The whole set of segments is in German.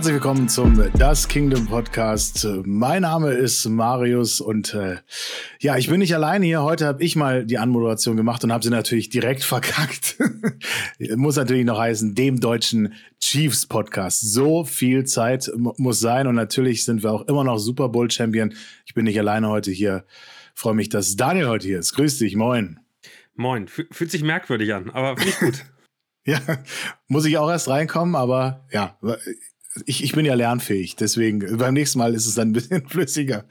Herzlich willkommen zum Das Kingdom Podcast. Mein Name ist Marius und äh, ja, ich bin nicht alleine hier. Heute habe ich mal die Anmoderation gemacht und habe sie natürlich direkt verkackt. muss natürlich noch heißen, dem deutschen Chiefs Podcast. So viel Zeit muss sein und natürlich sind wir auch immer noch Super Bowl Champion. Ich bin nicht alleine heute hier. Freue mich, dass Daniel heute hier ist. Grüß dich, moin. Moin. Fühlt sich merkwürdig an, aber finde ich gut. ja, muss ich auch erst reinkommen, aber ja, ich, ich bin ja lernfähig, deswegen beim nächsten Mal ist es dann ein bisschen flüssiger,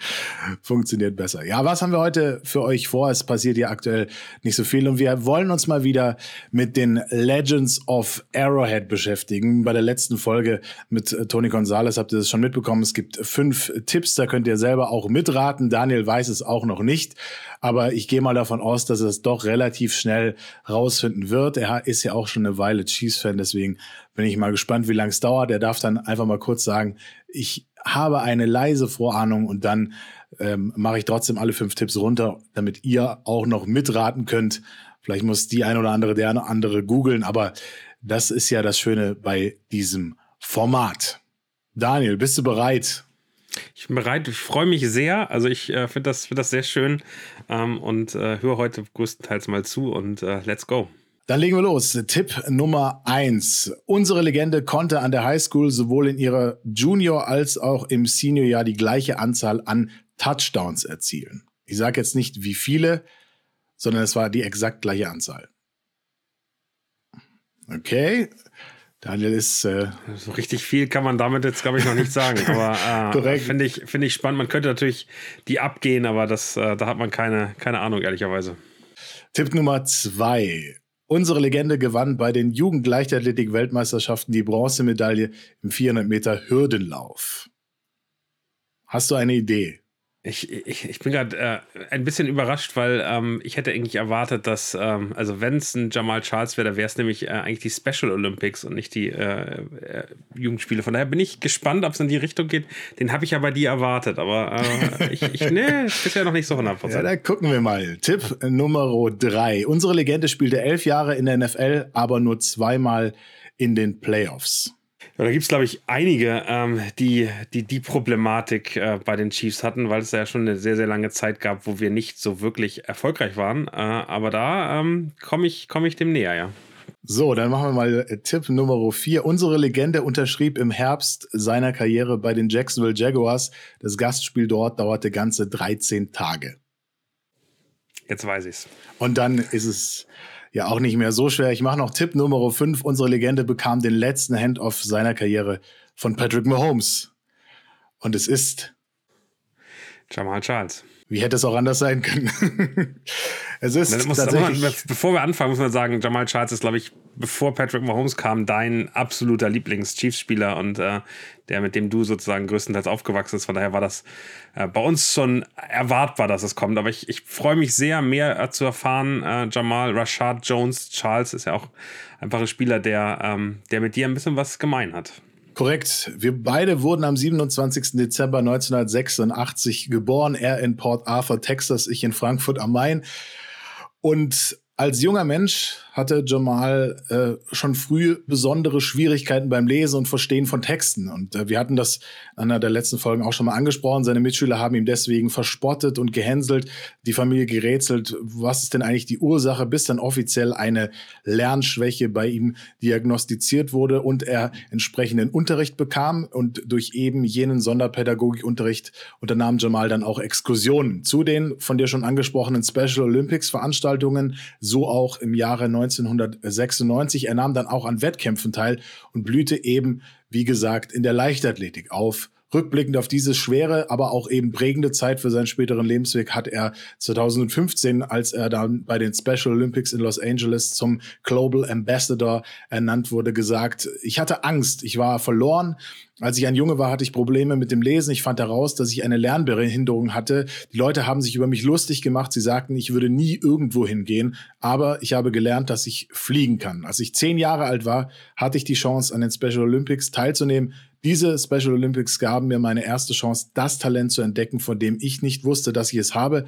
funktioniert besser. Ja, was haben wir heute für euch vor? Es passiert ja aktuell nicht so viel und wir wollen uns mal wieder mit den Legends of Arrowhead beschäftigen. Bei der letzten Folge mit äh, Tony Gonzalez habt ihr das schon mitbekommen. Es gibt fünf Tipps, da könnt ihr selber auch mitraten. Daniel weiß es auch noch nicht, aber ich gehe mal davon aus, dass er es doch relativ schnell rausfinden wird. Er ist ja auch schon eine Weile Chiefs-Fan, deswegen bin ich mal gespannt, wie lange es dauert. Er darf dann einfach mal kurz sagen, ich habe eine leise Vorahnung und dann ähm, mache ich trotzdem alle fünf Tipps runter, damit ihr auch noch mitraten könnt. Vielleicht muss die ein oder andere der andere googeln, aber das ist ja das Schöne bei diesem Format. Daniel, bist du bereit? Ich bin bereit, ich freue mich sehr. Also ich äh, finde das, find das sehr schön ähm, und äh, höre heute größtenteils mal zu und äh, let's go. Dann legen wir los. Tipp Nummer eins. Unsere Legende konnte an der Highschool sowohl in ihrer Junior- als auch im Seniorjahr die gleiche Anzahl an Touchdowns erzielen. Ich sage jetzt nicht wie viele, sondern es war die exakt gleiche Anzahl. Okay. Daniel ist. Äh so richtig viel kann man damit jetzt, glaube ich, noch nicht sagen. Aber äh, finde ich, find ich spannend. Man könnte natürlich die abgehen, aber das, äh, da hat man keine, keine Ahnung, ehrlicherweise. Tipp Nummer zwei. Unsere Legende gewann bei den Jugendleichtathletik-Weltmeisterschaften die Bronzemedaille im 400 Meter Hürdenlauf. Hast du eine Idee? Ich, ich, ich bin gerade äh, ein bisschen überrascht, weil ähm, ich hätte eigentlich erwartet, dass, ähm, also wenn es ein Jamal Charles wäre, dann wäre es nämlich äh, eigentlich die Special Olympics und nicht die äh, äh Jugendspiele. Von daher bin ich gespannt, ob es in die Richtung geht. Den habe ich ja bei dir erwartet, aber äh, ich, ich, nee, bisher noch nicht so 100%. Ja, da gucken wir mal. Tipp Nummer drei. Unsere Legende spielte elf Jahre in der NFL, aber nur zweimal in den Playoffs. Ja, da gibt es, glaube ich, einige, ähm, die, die die Problematik äh, bei den Chiefs hatten, weil es ja schon eine sehr, sehr lange Zeit gab, wo wir nicht so wirklich erfolgreich waren. Äh, aber da ähm, komme ich, komm ich dem näher, ja. So, dann machen wir mal äh, Tipp Nummer 4. Unsere Legende unterschrieb im Herbst seiner Karriere bei den Jacksonville Jaguars. Das Gastspiel dort dauerte ganze 13 Tage. Jetzt weiß ich's. Und dann ist es ja auch nicht mehr so schwer. Ich mache noch Tipp Nummer 5. Unsere Legende bekam den letzten Handoff seiner Karriere von Patrick Mahomes. Und es ist Jamal Charles. Wie hätte es auch anders sein können? es ist muss, tatsächlich. Man, bevor wir anfangen, muss man sagen, Jamal Charles ist, glaube ich, bevor Patrick Mahomes kam, dein absoluter Lieblings-Chiefs-Spieler und äh, der, mit dem du sozusagen größtenteils aufgewachsen bist. Von daher war das äh, bei uns schon erwartbar, dass es kommt. Aber ich, ich freue mich sehr, mehr äh, zu erfahren. Äh, Jamal, Rashad Jones, Charles ist ja auch einfach ein Spieler, der, ähm, der mit dir ein bisschen was gemein hat. Korrekt. Wir beide wurden am 27. Dezember 1986 geboren. Er in Port Arthur, Texas, ich in Frankfurt am Main. Und als junger Mensch hatte Jamal äh, schon früh besondere Schwierigkeiten beim Lesen und Verstehen von Texten. Und äh, wir hatten das in einer der letzten Folgen auch schon mal angesprochen. Seine Mitschüler haben ihm deswegen verspottet und gehänselt, die Familie gerätselt, was ist denn eigentlich die Ursache, bis dann offiziell eine Lernschwäche bei ihm diagnostiziert wurde und er entsprechenden Unterricht bekam. Und durch eben jenen Sonderpädagogikunterricht unternahm Jamal dann auch Exkursionen zu den von dir schon angesprochenen Special Olympics Veranstaltungen, so auch im Jahre 1996. Er nahm dann auch an Wettkämpfen teil und blühte eben, wie gesagt, in der Leichtathletik auf. Rückblickend auf diese schwere, aber auch eben prägende Zeit für seinen späteren Lebensweg hat er 2015, als er dann bei den Special Olympics in Los Angeles zum Global Ambassador ernannt wurde, gesagt, ich hatte Angst, ich war verloren, als ich ein Junge war, hatte ich Probleme mit dem Lesen. Ich fand heraus, dass ich eine Lernbehinderung hatte. Die Leute haben sich über mich lustig gemacht. Sie sagten, ich würde nie irgendwo hingehen. Aber ich habe gelernt, dass ich fliegen kann. Als ich zehn Jahre alt war, hatte ich die Chance, an den Special Olympics teilzunehmen. Diese Special Olympics gaben mir meine erste Chance, das Talent zu entdecken, von dem ich nicht wusste, dass ich es habe.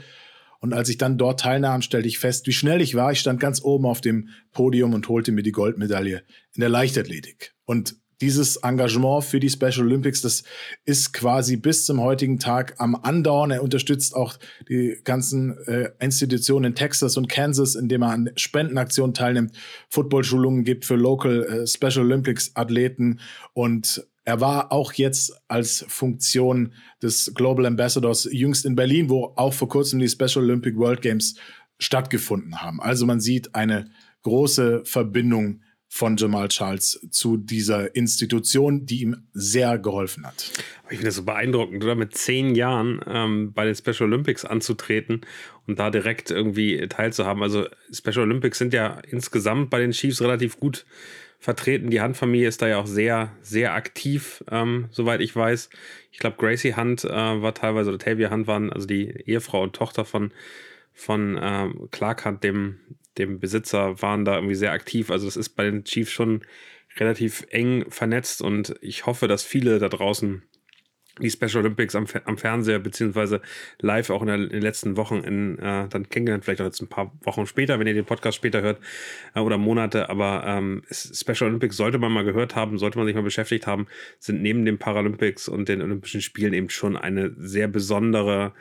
Und als ich dann dort teilnahm, stellte ich fest, wie schnell ich war. Ich stand ganz oben auf dem Podium und holte mir die Goldmedaille in der Leichtathletik. Und dieses Engagement für die Special Olympics, das ist quasi bis zum heutigen Tag am Andauern. Er unterstützt auch die ganzen äh, Institutionen in Texas und Kansas, indem er an Spendenaktionen teilnimmt, Footballschulungen gibt für Local äh, Special Olympics Athleten und er war auch jetzt als Funktion des Global Ambassadors jüngst in Berlin, wo auch vor kurzem die Special Olympic World Games stattgefunden haben. Also man sieht eine große Verbindung von Jamal Charles zu dieser Institution, die ihm sehr geholfen hat. Ich finde das so beeindruckend, oder mit zehn Jahren ähm, bei den Special Olympics anzutreten und da direkt irgendwie teilzuhaben. Also Special Olympics sind ja insgesamt bei den Chiefs relativ gut vertreten. Die Hunt-Familie ist da ja auch sehr, sehr aktiv, ähm, soweit ich weiß. Ich glaube, Gracie Hunt äh, war teilweise, oder Tavia Hunt waren, also die Ehefrau und Tochter von, von ähm, Clark Hunt, dem, dem Besitzer waren da irgendwie sehr aktiv. Also das ist bei den Chiefs schon relativ eng vernetzt und ich hoffe, dass viele da draußen die Special Olympics am, am Fernseher beziehungsweise live auch in, der, in den letzten Wochen in, äh, dann kennengelernt, vielleicht auch jetzt ein paar Wochen später, wenn ihr den Podcast später hört äh, oder Monate, aber ähm, Special Olympics sollte man mal gehört haben, sollte man sich mal beschäftigt haben, sind neben den Paralympics und den Olympischen Spielen eben schon eine sehr besondere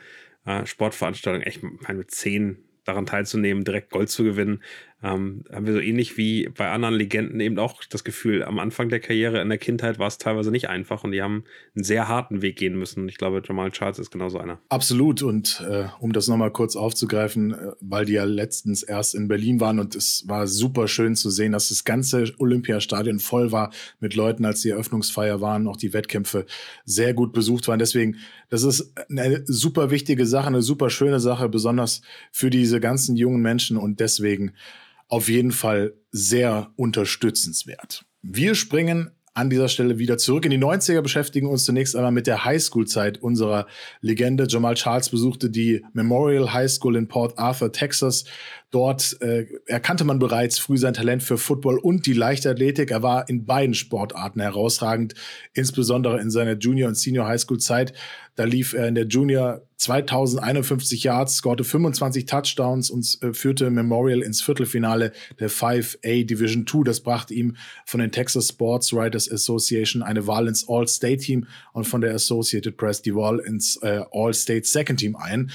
äh, Sportveranstaltung, echt meine, zehn daran teilzunehmen, direkt Gold zu gewinnen, ähm, haben wir so ähnlich wie bei anderen Legenden eben auch das Gefühl, am Anfang der Karriere, in der Kindheit war es teilweise nicht einfach und die haben einen sehr harten Weg gehen müssen. Ich glaube, Jamal Charles ist genauso einer. Absolut. Und äh, um das nochmal kurz aufzugreifen, äh, weil die ja letztens erst in Berlin waren und es war super schön zu sehen, dass das ganze Olympiastadion voll war mit Leuten, als die Eröffnungsfeier waren, auch die Wettkämpfe sehr gut besucht waren. Deswegen, das ist eine super wichtige Sache, eine super schöne Sache, besonders für diese ganzen jungen Menschen und deswegen auf jeden Fall sehr unterstützenswert. Wir springen an dieser Stelle wieder zurück in die 90er, beschäftigen uns zunächst einmal mit der Highschool-Zeit unserer Legende. Jamal Charles besuchte die Memorial High School in Port Arthur, Texas. Dort äh, erkannte man bereits früh sein Talent für Football und die Leichtathletik. Er war in beiden Sportarten herausragend, insbesondere in seiner Junior- und Senior Highschool-Zeit. Da lief er in der Junior 2051 Yards, scorte 25 Touchdowns und äh, führte Memorial ins Viertelfinale der 5A Division 2. Das brachte ihm von den Texas Sports Writers Association eine Wahl ins All-State-Team und von der Associated Press die Wahl ins äh, All-State Second Team ein.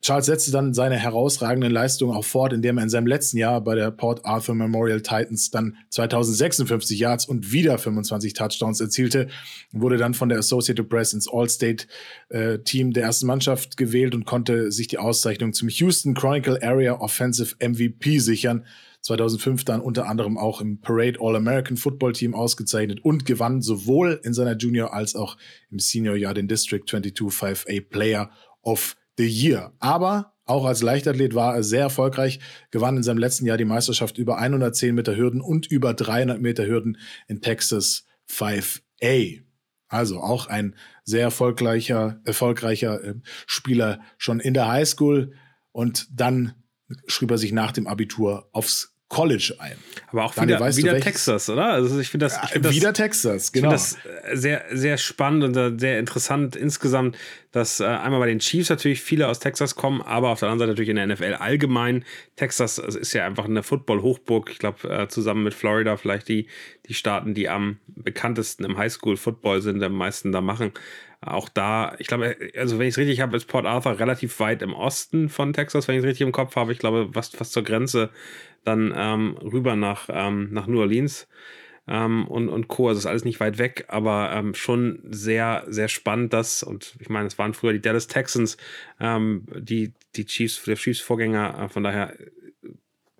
Charles setzte dann seine herausragenden Leistungen auch fort, indem er in seinem letzten Jahr bei der Port Arthur Memorial Titans dann 2056 Yards und wieder 25 Touchdowns erzielte, wurde dann von der Associated Press ins All-State-Team äh, der ersten Mannschaft gewählt und konnte sich die Auszeichnung zum Houston Chronicle Area Offensive MVP sichern. 2005 dann unter anderem auch im Parade All-American Football Team ausgezeichnet und gewann sowohl in seiner Junior- als auch im Senior-Jahr den District 22 5A Player of the Year. Aber auch als Leichtathlet war er sehr erfolgreich, gewann in seinem letzten Jahr die Meisterschaft über 110 Meter Hürden und über 300 Meter Hürden in Texas 5A. Also auch ein sehr erfolgreicher, erfolgreicher äh, Spieler schon in der Highschool und dann schrieb er sich nach dem Abitur aufs College ein. Aber auch Daniel, wieder, wieder Texas, oder? Also ich finde das, ich find wieder Texas, genau. Ich finde das äh, sehr, sehr spannend und sehr interessant insgesamt, dass äh, einmal bei den Chiefs natürlich viele aus Texas kommen, aber auf der anderen Seite natürlich in der NFL allgemein. Texas ist ja einfach eine Football-Hochburg. Ich glaube, äh, zusammen mit Florida vielleicht die, die Staaten, die am bekanntesten im Highschool-Football sind, am meisten da machen. Auch da, ich glaube, also wenn ich es richtig habe, ist Port Arthur relativ weit im Osten von Texas, wenn ich es richtig im Kopf habe. Ich glaube, fast, fast zur Grenze dann ähm, rüber nach, ähm, nach New Orleans ähm, und, und Co. Also ist alles nicht weit weg, aber ähm, schon sehr, sehr spannend, dass, und ich meine, es waren früher die Dallas Texans, ähm, die, die Chiefs, der Chiefs-Vorgänger, äh, von daher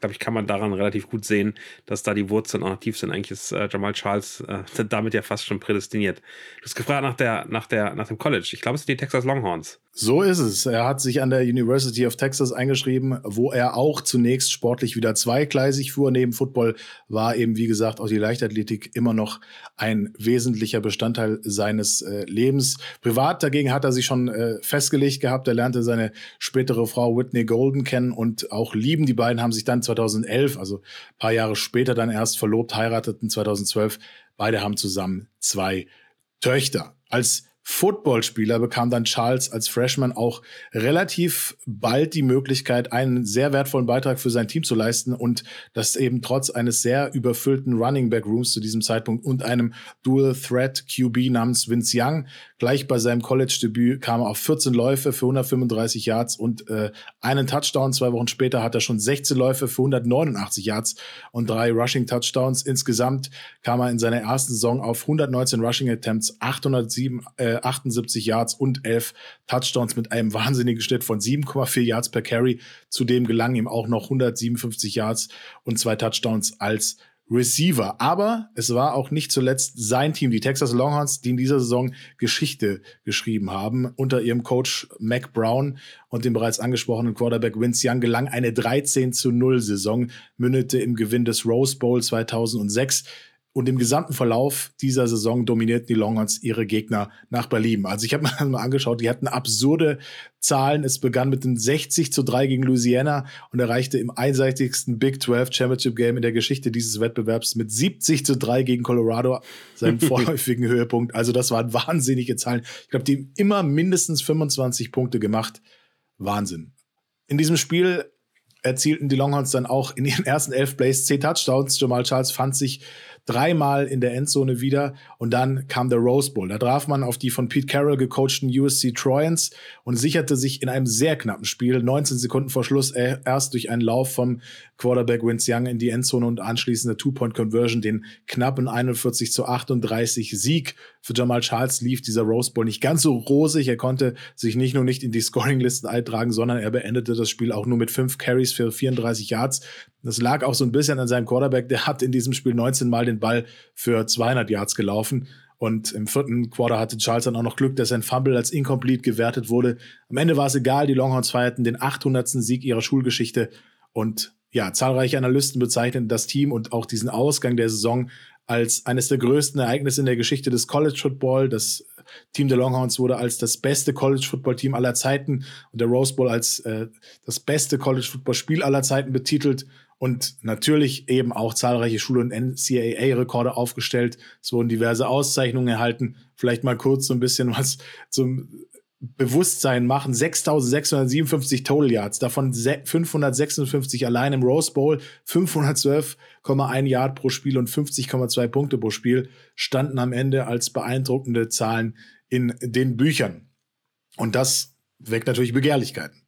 glaube ich, kann man daran relativ gut sehen, dass da die Wurzeln auch tief sind. Eigentlich ist äh, Jamal Charles äh, damit ja fast schon prädestiniert. Du hast gefragt nach, der, nach, der, nach dem College. Ich glaube, es sind die Texas Longhorns. So ist es. Er hat sich an der University of Texas eingeschrieben, wo er auch zunächst sportlich wieder zweigleisig fuhr. Neben Football war eben, wie gesagt, auch die Leichtathletik immer noch ein wesentlicher Bestandteil seines äh, Lebens. Privat dagegen hat er sich schon äh, festgelegt gehabt. Er lernte seine spätere Frau Whitney Golden kennen und auch lieben. Die beiden haben sich dann 2011, also paar Jahre später dann erst verlobt, heirateten 2012. Beide haben zusammen zwei Töchter. Als Footballspieler bekam dann Charles als Freshman auch relativ bald die Möglichkeit, einen sehr wertvollen Beitrag für sein Team zu leisten und das eben trotz eines sehr überfüllten Running Back Rooms zu diesem Zeitpunkt und einem Dual Threat QB namens Vince Young. Gleich bei seinem College-Debüt kam er auf 14 Läufe für 135 Yards und äh, einen Touchdown. Zwei Wochen später hat er schon 16 Läufe für 189 Yards und drei Rushing Touchdowns. Insgesamt kam er in seiner ersten Saison auf 119 Rushing Attempts, 807 äh, 78 Yards und 11 Touchdowns mit einem wahnsinnigen Schnitt von 7,4 Yards per Carry. Zudem gelang ihm auch noch 157 Yards und zwei Touchdowns als Receiver. Aber es war auch nicht zuletzt sein Team, die Texas Longhorns, die in dieser Saison Geschichte geschrieben haben. Unter ihrem Coach Mac Brown und dem bereits angesprochenen Quarterback Vince Young gelang eine 13 zu 0 Saison, mündete im Gewinn des Rose Bowl 2006. Und im gesamten Verlauf dieser Saison dominierten die Longhorns ihre Gegner nach Berlin. Also ich habe mir mal angeschaut, die hatten absurde Zahlen. Es begann mit einem 60 zu 3 gegen Louisiana und erreichte im einseitigsten Big 12 Championship Game in der Geschichte dieses Wettbewerbs mit 70 zu 3 gegen Colorado seinen vorläufigen Höhepunkt. Also das waren wahnsinnige Zahlen. Ich glaube, die immer mindestens 25 Punkte gemacht. Wahnsinn. In diesem Spiel erzielten die Longhorns dann auch in ihren ersten elf Plays zehn Touchdowns. Jamal Charles fand sich dreimal in der Endzone wieder und dann kam der Rose Bowl. Da traf man auf die von Pete Carroll gecoachten USC Trojans und sicherte sich in einem sehr knappen Spiel 19 Sekunden vor Schluss erst durch einen Lauf vom Quarterback Vince Young in die Endzone und anschließende Two-Point-Conversion den knappen 41 zu 38 Sieg für Jamal Charles lief dieser Rose Bowl nicht ganz so rosig. Er konnte sich nicht nur nicht in die Scoring-Listen eintragen, sondern er beendete das Spiel auch nur mit fünf Carries für 34 Yards. Das lag auch so ein bisschen an seinem Quarterback. Der hat in diesem Spiel 19 Mal den Ball für 200 Yards gelaufen. Und im vierten Quarter hatte Charles dann auch noch Glück, dass sein Fumble als incomplete gewertet wurde. Am Ende war es egal. Die Longhorns feierten den 800. Sieg ihrer Schulgeschichte. Und ja, zahlreiche Analysten bezeichnen das Team und auch diesen Ausgang der Saison als eines der größten Ereignisse in der Geschichte des College Football. Das Team der Longhorns wurde als das beste College Football Team aller Zeiten und der Rose Bowl als äh, das beste College Football Spiel aller Zeiten betitelt und natürlich eben auch zahlreiche Schul- und NCAA-Rekorde aufgestellt. Es wurden diverse Auszeichnungen erhalten. Vielleicht mal kurz so ein bisschen was zum Bewusstsein machen. 6.657 Total Yards, davon 556 allein im Rose Bowl, 512,1 Yard pro Spiel und 50,2 Punkte pro Spiel standen am Ende als beeindruckende Zahlen in den Büchern. Und das weckt natürlich Begehrlichkeiten.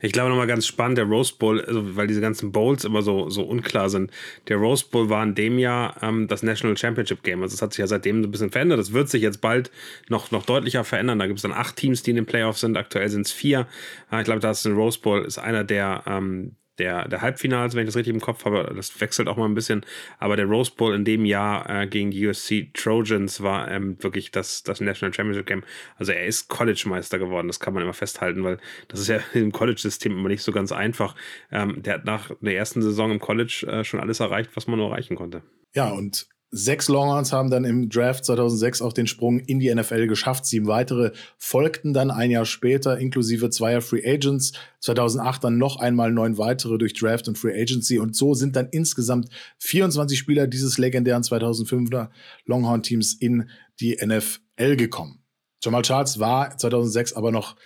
Ich glaube nochmal ganz spannend, der Rose Bowl, also weil diese ganzen Bowls immer so, so unklar sind. Der Rose Bowl war in dem Jahr ähm, das National Championship Game. Also es hat sich ja seitdem so ein bisschen verändert. Das wird sich jetzt bald noch, noch deutlicher verändern. Da gibt es dann acht Teams, die in den Playoffs sind. Aktuell sind es vier. Äh, ich glaube, da ist ein Rose Bowl ist einer der, ähm, der, der Halbfinals, wenn ich das richtig im Kopf habe, das wechselt auch mal ein bisschen, aber der Rose Bowl in dem Jahr äh, gegen die USC Trojans war ähm, wirklich das, das National Championship Game. Also er ist College-Meister geworden, das kann man immer festhalten, weil das ist ja im College-System immer nicht so ganz einfach. Ähm, der hat nach der ersten Saison im College äh, schon alles erreicht, was man nur erreichen konnte. Ja, und Sechs Longhorns haben dann im Draft 2006 auch den Sprung in die NFL geschafft. Sieben weitere folgten dann ein Jahr später, inklusive zweier Free Agents. 2008 dann noch einmal neun weitere durch Draft und Free Agency. Und so sind dann insgesamt 24 Spieler dieses legendären 2005er Longhorn-Teams in die NFL gekommen. Jamal Charles war 2006 aber noch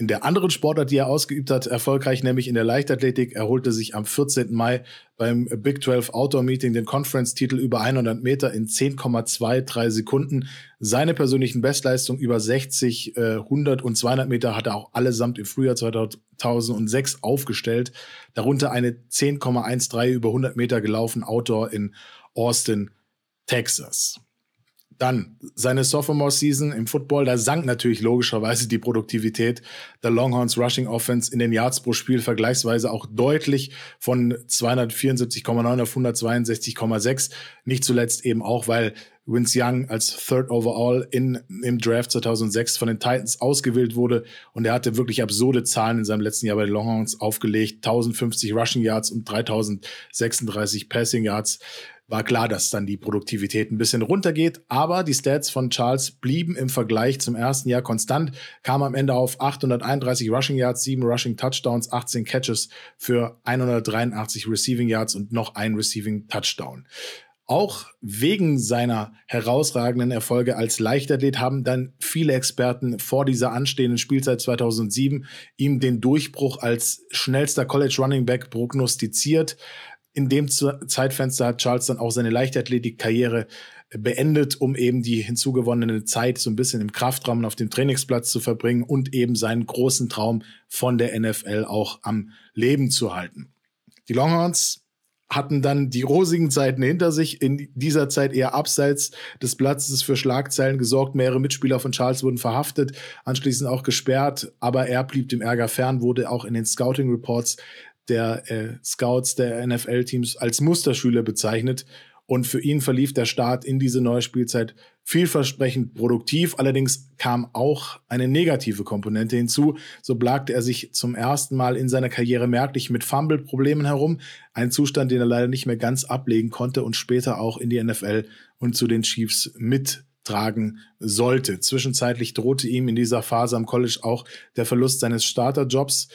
in der anderen Sportart, die er ausgeübt hat, erfolgreich, nämlich in der Leichtathletik. Er holte sich am 14. Mai beim Big 12 Outdoor Meeting den Conference-Titel über 100 Meter in 10,23 Sekunden. Seine persönlichen Bestleistungen über 60, 100 und 200 Meter hat er auch allesamt im Frühjahr 2006 aufgestellt. Darunter eine 10,13 über 100 Meter gelaufen Outdoor in Austin, Texas. Dann seine Sophomore-Season im Football, da sank natürlich logischerweise die Produktivität der Longhorns Rushing Offense in den Yards pro Spiel vergleichsweise auch deutlich von 274,9 auf 162,6. Nicht zuletzt eben auch, weil Vince Young als Third Overall in, im Draft 2006 von den Titans ausgewählt wurde und er hatte wirklich absurde Zahlen in seinem letzten Jahr bei den Longhorns aufgelegt. 1050 Rushing Yards und 3036 Passing Yards war klar, dass dann die Produktivität ein bisschen runtergeht. Aber die Stats von Charles blieben im Vergleich zum ersten Jahr konstant, kam am Ende auf 831 Rushing Yards, 7 Rushing Touchdowns, 18 Catches für 183 Receiving Yards und noch ein Receiving Touchdown. auch wegen seiner herausragenden Erfolge als Leichtathlet haben dann viele Experten vor dieser anstehenden Spielzeit 2007 ihm den Durchbruch als schnellster College Running Back prognostiziert. In dem Zeitfenster hat Charles dann auch seine Leichtathletik-Karriere beendet, um eben die hinzugewonnene Zeit so ein bisschen im Kraftraum auf dem Trainingsplatz zu verbringen und eben seinen großen Traum von der NFL auch am Leben zu halten. Die Longhorns hatten dann die rosigen Zeiten hinter sich, in dieser Zeit eher abseits des Platzes für Schlagzeilen gesorgt. Mehrere Mitspieler von Charles wurden verhaftet, anschließend auch gesperrt, aber er blieb dem Ärger fern, wurde auch in den Scouting Reports der äh, Scouts der NFL-Teams als Musterschüler bezeichnet. Und für ihn verlief der Start in diese neue Spielzeit vielversprechend produktiv. Allerdings kam auch eine negative Komponente hinzu. So plagte er sich zum ersten Mal in seiner Karriere merklich mit Fumble-Problemen herum. Ein Zustand, den er leider nicht mehr ganz ablegen konnte und später auch in die NFL und zu den Chiefs mittragen sollte. Zwischenzeitlich drohte ihm in dieser Phase am College auch der Verlust seines Starterjobs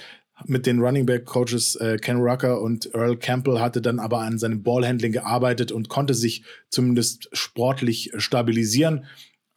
mit den Running Back Coaches äh, Ken Rucker und Earl Campbell hatte dann aber an seinem Ballhandling gearbeitet und konnte sich zumindest sportlich stabilisieren.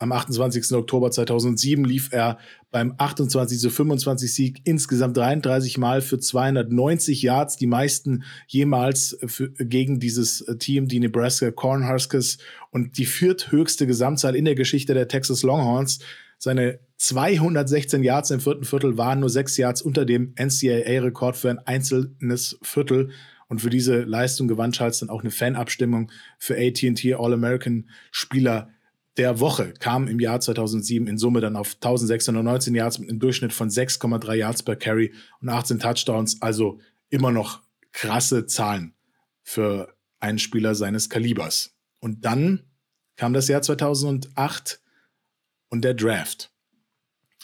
Am 28. Oktober 2007 lief er beim 28 zu 25 Sieg insgesamt 33 Mal für 290 Yards, die meisten jemals für, gegen dieses Team, die Nebraska Cornhuskers und die vierthöchste Gesamtzahl in der Geschichte der Texas Longhorns. Seine 216 Yards im vierten Viertel waren nur sechs Yards unter dem NCAA-Rekord für ein einzelnes Viertel. Und für diese Leistung gewann Charles dann auch eine Fanabstimmung für AT&T All-American Spieler der Woche. Kam im Jahr 2007 in Summe dann auf 1619 Yards mit einem Durchschnitt von 6,3 Yards per Carry und 18 Touchdowns. Also immer noch krasse Zahlen für einen Spieler seines Kalibers. Und dann kam das Jahr 2008 und der Draft.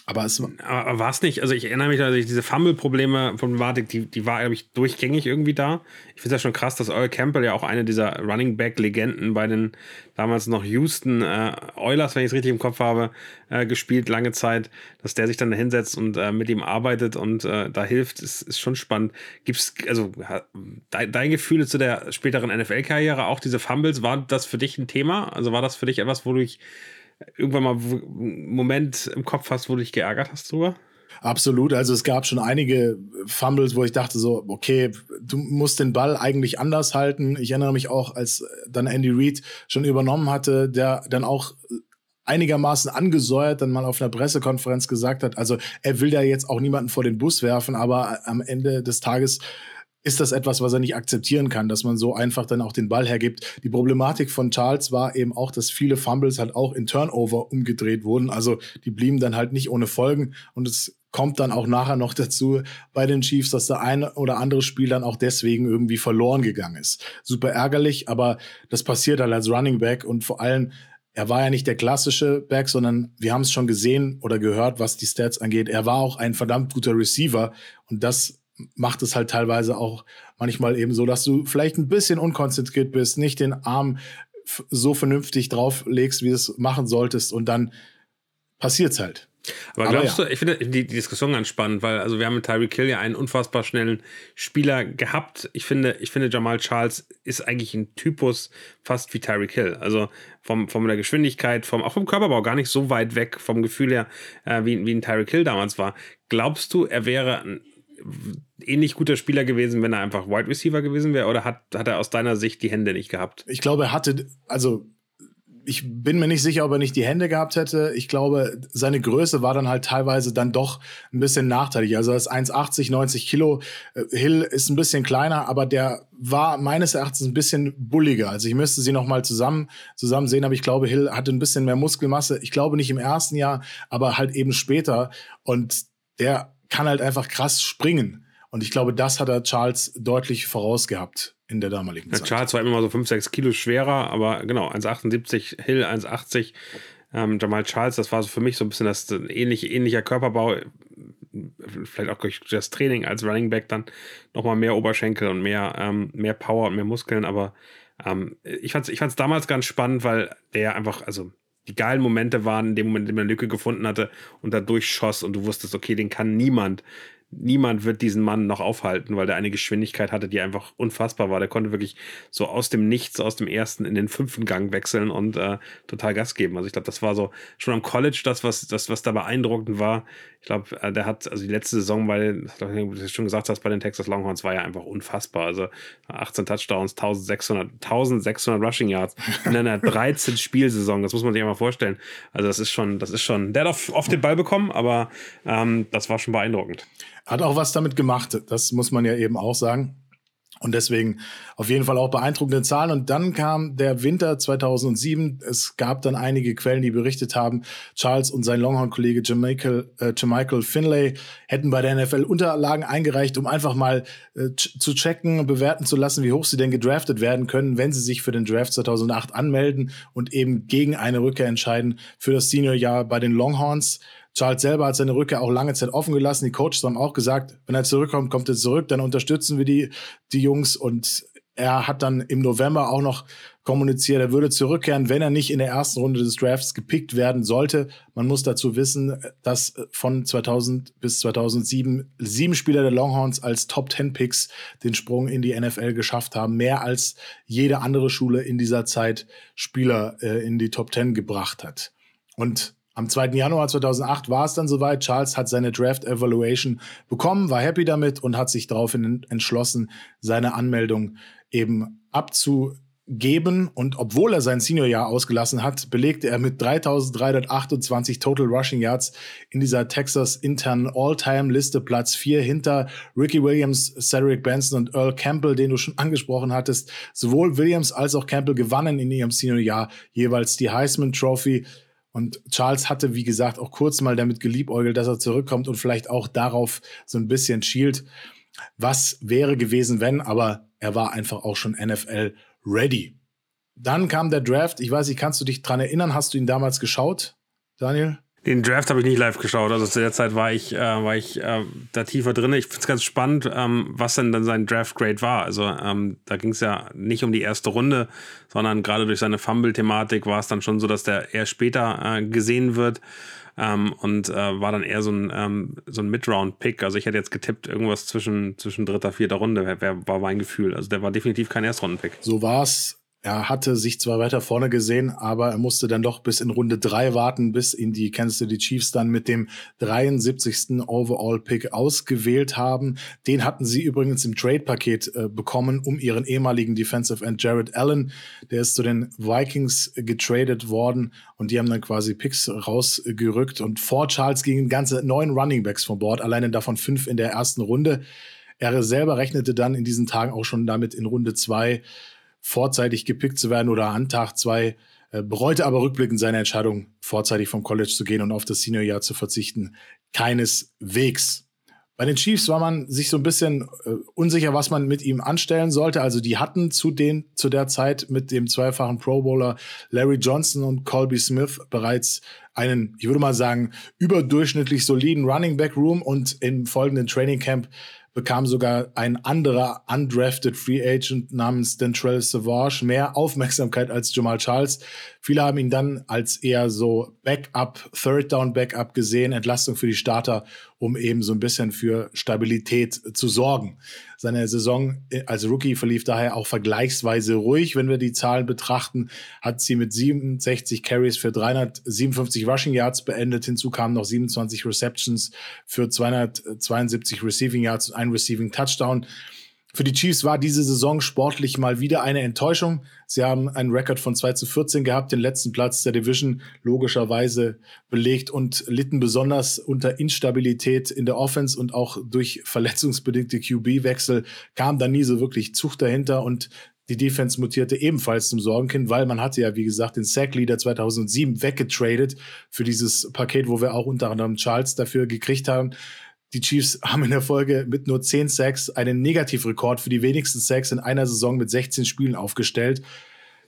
Aber es war es nicht, also ich erinnere mich, also diese Fumble-Probleme, Problematik, die, die war, glaube ich, durchgängig irgendwie da. Ich finde es ja schon krass, dass Earl Campbell ja auch eine dieser Running Back-Legenden bei den damals noch Houston äh, Oilers, wenn ich es richtig im Kopf habe, äh, gespielt, lange Zeit, dass der sich dann da hinsetzt und äh, mit ihm arbeitet und äh, da hilft, ist, ist schon spannend. Gibt's, also dein, dein Gefühl zu der späteren NFL-Karriere, auch diese Fumbles, war das für dich ein Thema? Also war das für dich etwas, wo du dich irgendwann mal einen Moment im Kopf hast, wo du dich geärgert hast drüber? Absolut. Also es gab schon einige Fumbles, wo ich dachte so, okay, du musst den Ball eigentlich anders halten. Ich erinnere mich auch, als dann Andy Reid schon übernommen hatte, der dann auch einigermaßen angesäuert dann mal auf einer Pressekonferenz gesagt hat, also er will da jetzt auch niemanden vor den Bus werfen, aber am Ende des Tages ist das etwas, was er nicht akzeptieren kann, dass man so einfach dann auch den Ball hergibt. Die Problematik von Charles war eben auch, dass viele Fumbles halt auch in Turnover umgedreht wurden. Also die blieben dann halt nicht ohne Folgen und es kommt dann auch nachher noch dazu bei den Chiefs, dass der eine oder andere Spiel dann auch deswegen irgendwie verloren gegangen ist. Super ärgerlich, aber das passiert halt als Running Back und vor allem er war ja nicht der klassische Back, sondern wir haben es schon gesehen oder gehört, was die Stats angeht. Er war auch ein verdammt guter Receiver und das macht es halt teilweise auch manchmal eben so, dass du vielleicht ein bisschen unkonzentriert bist, nicht den Arm so vernünftig drauflegst, wie du es machen solltest und dann passiert's halt. Aber, Aber glaubst ja. du, ich finde die, die, Diskussion ganz spannend, weil also wir haben mit Tyreek Hill ja einen unfassbar schnellen Spieler gehabt. Ich finde, ich finde Jamal Charles ist eigentlich ein Typus fast wie Tyreek Hill. Also vom, von der Geschwindigkeit, vom, auch vom Körperbau gar nicht so weit weg vom Gefühl her, äh, wie, wie ein Tyreek Hill damals war. Glaubst du, er wäre ein ähnlich guter Spieler gewesen, wenn er einfach Wide Receiver gewesen wäre? Oder hat, hat er aus deiner Sicht die Hände nicht gehabt? Ich glaube, er hatte, also ich bin mir nicht sicher, ob er nicht die Hände gehabt hätte. Ich glaube, seine Größe war dann halt teilweise dann doch ein bisschen nachteilig. Also er ist 1,80, 90 Kilo. Äh, Hill ist ein bisschen kleiner, aber der war meines Erachtens ein bisschen bulliger. Also ich müsste sie noch mal zusammen, zusammen sehen, aber ich glaube, Hill hatte ein bisschen mehr Muskelmasse. Ich glaube nicht im ersten Jahr, aber halt eben später. Und der kann halt einfach krass springen. Und ich glaube, das hat er Charles deutlich vorausgehabt in der damaligen ja, Zeit. Charles war immer so 5, 6 Kilo schwerer, aber genau, 1,78, Hill 1,80. Ähm, Jamal Charles, das war so für mich so ein bisschen das ähnliche, ähnlicher Körperbau, vielleicht auch durch das Training als Running Back dann nochmal mehr Oberschenkel und mehr, ähm, mehr Power und mehr Muskeln, aber ähm, ich fand es ich fand's damals ganz spannend, weil der einfach, also die geilen Momente waren in dem Moment, in dem man eine Lücke gefunden hatte und da durchschoss und du wusstest, okay, den kann niemand niemand wird diesen Mann noch aufhalten, weil der eine Geschwindigkeit hatte, die einfach unfassbar war. Der konnte wirklich so aus dem Nichts, aus dem ersten in den fünften Gang wechseln und äh, total Gas geben. Also ich glaube, das war so schon am College das, was, das, was da beeindruckend war. Ich glaube, äh, der hat, also die letzte Saison, weil, wie du schon gesagt hast, bei den Texas Longhorns war ja einfach unfassbar. Also 18 Touchdowns, 1600, 1600 Rushing Yards in einer 13 Spielsaison. Das muss man sich ja mal vorstellen. Also das ist schon, das ist schon, der hat oft den Ball bekommen, aber ähm, das war schon beeindruckend. Hat auch was damit gemacht, das muss man ja eben auch sagen. Und deswegen auf jeden Fall auch beeindruckende Zahlen. Und dann kam der Winter 2007. Es gab dann einige Quellen, die berichtet haben, Charles und sein Longhorn-Kollege Jermichael, äh, Jermichael Finlay hätten bei der NFL Unterlagen eingereicht, um einfach mal äh, zu checken, bewerten zu lassen, wie hoch sie denn gedraftet werden können, wenn sie sich für den Draft 2008 anmelden und eben gegen eine Rückkehr entscheiden für das Senior-Jahr bei den Longhorns. Charles selber hat seine Rückkehr auch lange Zeit offen gelassen. Die Coaches haben auch gesagt, wenn er zurückkommt, kommt er zurück, dann unterstützen wir die, die Jungs. Und er hat dann im November auch noch kommuniziert, er würde zurückkehren, wenn er nicht in der ersten Runde des Drafts gepickt werden sollte. Man muss dazu wissen, dass von 2000 bis 2007 sieben Spieler der Longhorns als Top 10 Picks den Sprung in die NFL geschafft haben. Mehr als jede andere Schule in dieser Zeit Spieler äh, in die Top 10 gebracht hat. Und am 2. Januar 2008 war es dann soweit. Charles hat seine Draft Evaluation bekommen, war happy damit und hat sich daraufhin entschlossen, seine Anmeldung eben abzugeben. Und obwohl er sein Seniorjahr ausgelassen hat, belegte er mit 3328 Total Rushing Yards in dieser Texas internen All-Time-Liste Platz 4 hinter Ricky Williams, Cedric Benson und Earl Campbell, den du schon angesprochen hattest. Sowohl Williams als auch Campbell gewannen in ihrem Seniorjahr jeweils die Heisman Trophy. Und Charles hatte, wie gesagt, auch kurz mal damit geliebäugelt, dass er zurückkommt und vielleicht auch darauf so ein bisschen schielt. Was wäre gewesen, wenn, aber er war einfach auch schon NFL ready. Dann kam der Draft. Ich weiß nicht, kannst du dich dran erinnern? Hast du ihn damals geschaut, Daniel? Den Draft habe ich nicht live geschaut. Also zu der Zeit war ich, äh, war ich äh, da tiefer drin. Ich finde es ganz spannend, ähm, was denn dann sein Draft-Grade war. Also ähm, da ging es ja nicht um die erste Runde, sondern gerade durch seine Fumble-Thematik war es dann schon so, dass der eher später äh, gesehen wird. Ähm, und äh, war dann eher so ein, ähm, so ein Mid-Round-Pick. Also ich hätte jetzt getippt, irgendwas zwischen, zwischen dritter, vierter Runde, wer, wer war mein Gefühl. Also der war definitiv kein Erstrunden-Pick. So war es er hatte sich zwar weiter vorne gesehen, aber er musste dann doch bis in Runde drei warten, bis ihn die Kansas City Chiefs dann mit dem 73. Overall-Pick ausgewählt haben. Den hatten sie übrigens im Trade-Paket äh, bekommen, um ihren ehemaligen Defensive End Jared Allen. Der ist zu den Vikings getradet worden und die haben dann quasi Picks rausgerückt. Und vor Charles gingen ganze neun Running Backs von Bord, alleine davon fünf in der ersten Runde. Er selber rechnete dann in diesen Tagen auch schon damit in Runde zwei vorzeitig gepickt zu werden oder an Tag zwei, äh, bereute aber rückblickend seine Entscheidung, vorzeitig vom College zu gehen und auf das Seniorjahr zu verzichten. Keineswegs. Bei den Chiefs war man sich so ein bisschen äh, unsicher, was man mit ihm anstellen sollte. Also die hatten zu den zu der Zeit mit dem zweifachen Pro Bowler Larry Johnson und Colby Smith bereits einen, ich würde mal sagen, überdurchschnittlich soliden Running Back Room und im folgenden Training Camp bekam sogar ein anderer undrafted Free Agent namens Dentrell Savage mehr Aufmerksamkeit als Jamal Charles. Viele haben ihn dann als eher so Backup, Third Down Backup gesehen, Entlastung für die Starter, um eben so ein bisschen für Stabilität zu sorgen. Seine Saison als Rookie verlief daher auch vergleichsweise ruhig. Wenn wir die Zahlen betrachten, hat sie mit 67 Carries für 357 Rushing Yards beendet. Hinzu kamen noch 27 Receptions für 272 Receiving Yards und ein Receiving Touchdown. Für die Chiefs war diese Saison sportlich mal wieder eine Enttäuschung. Sie haben einen Rekord von 2 zu 14 gehabt, den letzten Platz der Division logischerweise belegt und litten besonders unter Instabilität in der Offense und auch durch verletzungsbedingte QB-Wechsel kam da nie so wirklich Zug dahinter und die Defense mutierte ebenfalls zum Sorgenkind, weil man hatte ja, wie gesagt, den Sack-Leader 2007 weggetradet für dieses Paket, wo wir auch unter anderem Charles dafür gekriegt haben. Die Chiefs haben in der Folge mit nur 10 Sacks einen Negativrekord für die wenigsten Sacks in einer Saison mit 16 Spielen aufgestellt.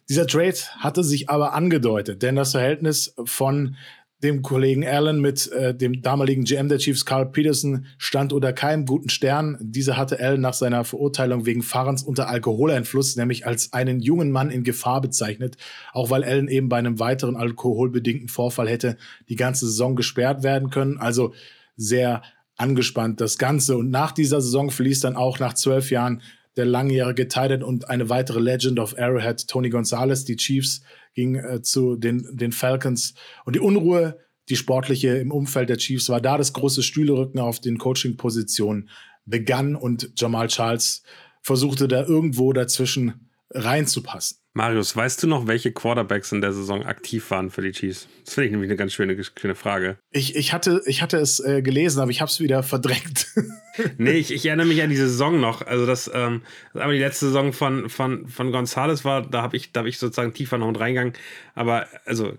Dieser Trade hatte sich aber angedeutet, denn das Verhältnis von dem Kollegen Allen mit äh, dem damaligen GM der Chiefs, Carl Peterson, stand unter keinem guten Stern. Dieser hatte Allen nach seiner Verurteilung wegen Fahrens unter Alkoholeinfluss nämlich als einen jungen Mann in Gefahr bezeichnet, auch weil Allen eben bei einem weiteren alkoholbedingten Vorfall hätte die ganze Saison gesperrt werden können. Also sehr angespannt, das Ganze. Und nach dieser Saison verließ dann auch nach zwölf Jahren der langjährige Titan und eine weitere Legend of Arrowhead, Tony Gonzalez. Die Chiefs ging äh, zu den, den Falcons. Und die Unruhe, die sportliche im Umfeld der Chiefs, war da das große Stühlerücken auf den Coaching-Positionen begann und Jamal Charles versuchte da irgendwo dazwischen reinzupassen. Marius, weißt du noch, welche Quarterbacks in der Saison aktiv waren für die Chiefs? Das finde ich nämlich eine ganz schöne, schöne Frage. Ich, ich, hatte, ich hatte es äh, gelesen, aber ich habe es wieder verdrängt. nee, ich, ich, erinnere mich an diese Saison noch. Also das, ähm, aber die letzte Saison von, von, von Gonzales war, da habe ich, hab ich sozusagen tiefer noch mit reingegangen. Aber also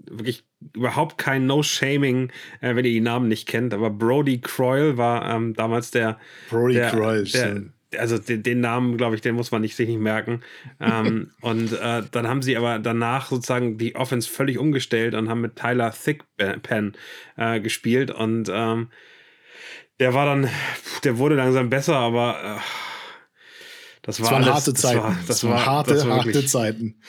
wirklich überhaupt kein No-Shaming, äh, wenn ihr die Namen nicht kennt. Aber Brody Croyle war ähm, damals der. Brody der, Croyle, der, also den, den Namen, glaube ich, den muss man nicht, sich nicht merken. ähm, und äh, dann haben sie aber danach sozusagen die Offense völlig umgestellt und haben mit Tyler Thickpen äh, gespielt. Und ähm, der war dann, der wurde langsam besser, aber äh, das, war das waren alles, harte Zeiten. Das, war, das, das waren war, harte, war harte Zeiten.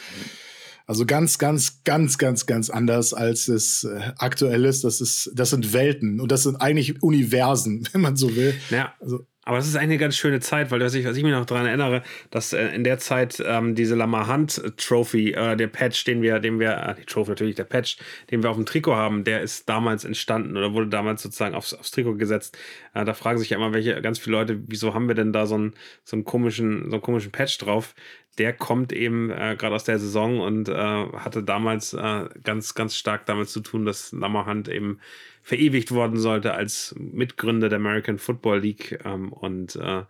Also ganz, ganz, ganz, ganz, ganz anders als es äh, aktuell ist. Das ist, das sind Welten und das sind eigentlich Universen, wenn man so will. Ja. Also, aber es ist eine ganz schöne Zeit, weil was ich, was ich mich noch daran erinnere, dass äh, in der Zeit ähm, diese Lamar Hunt Trophy, äh, der Patch, den wir, den wir, äh, die Trophy natürlich, der Patch, den wir auf dem Trikot haben, der ist damals entstanden oder wurde damals sozusagen aufs, aufs Trikot gesetzt. Äh, da fragen sich ja immer welche, ganz viele Leute, wieso haben wir denn da so einen, so einen komischen, so einen komischen Patch drauf? Der kommt eben äh, gerade aus der Saison und äh, hatte damals äh, ganz, ganz stark damit zu tun, dass Lamar Hunt eben verewigt worden sollte als Mitgründer der American Football League. Ähm, und äh,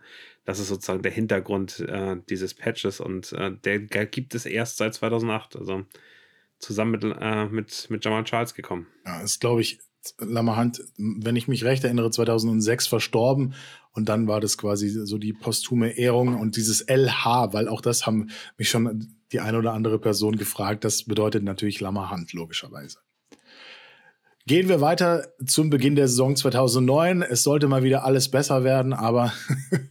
das ist sozusagen der Hintergrund äh, dieses Patches. Und äh, der gibt es erst seit 2008. Also zusammen mit, mit, mit Jamal Charles gekommen. Ja, ist, glaube ich, Lammerhand, wenn ich mich recht erinnere, 2006 verstorben. Und dann war das quasi so die posthume Ehrung und dieses LH, weil auch das haben mich schon die eine oder andere Person gefragt. Das bedeutet natürlich Lammerhand, logischerweise. Gehen wir weiter zum Beginn der Saison 2009. Es sollte mal wieder alles besser werden, aber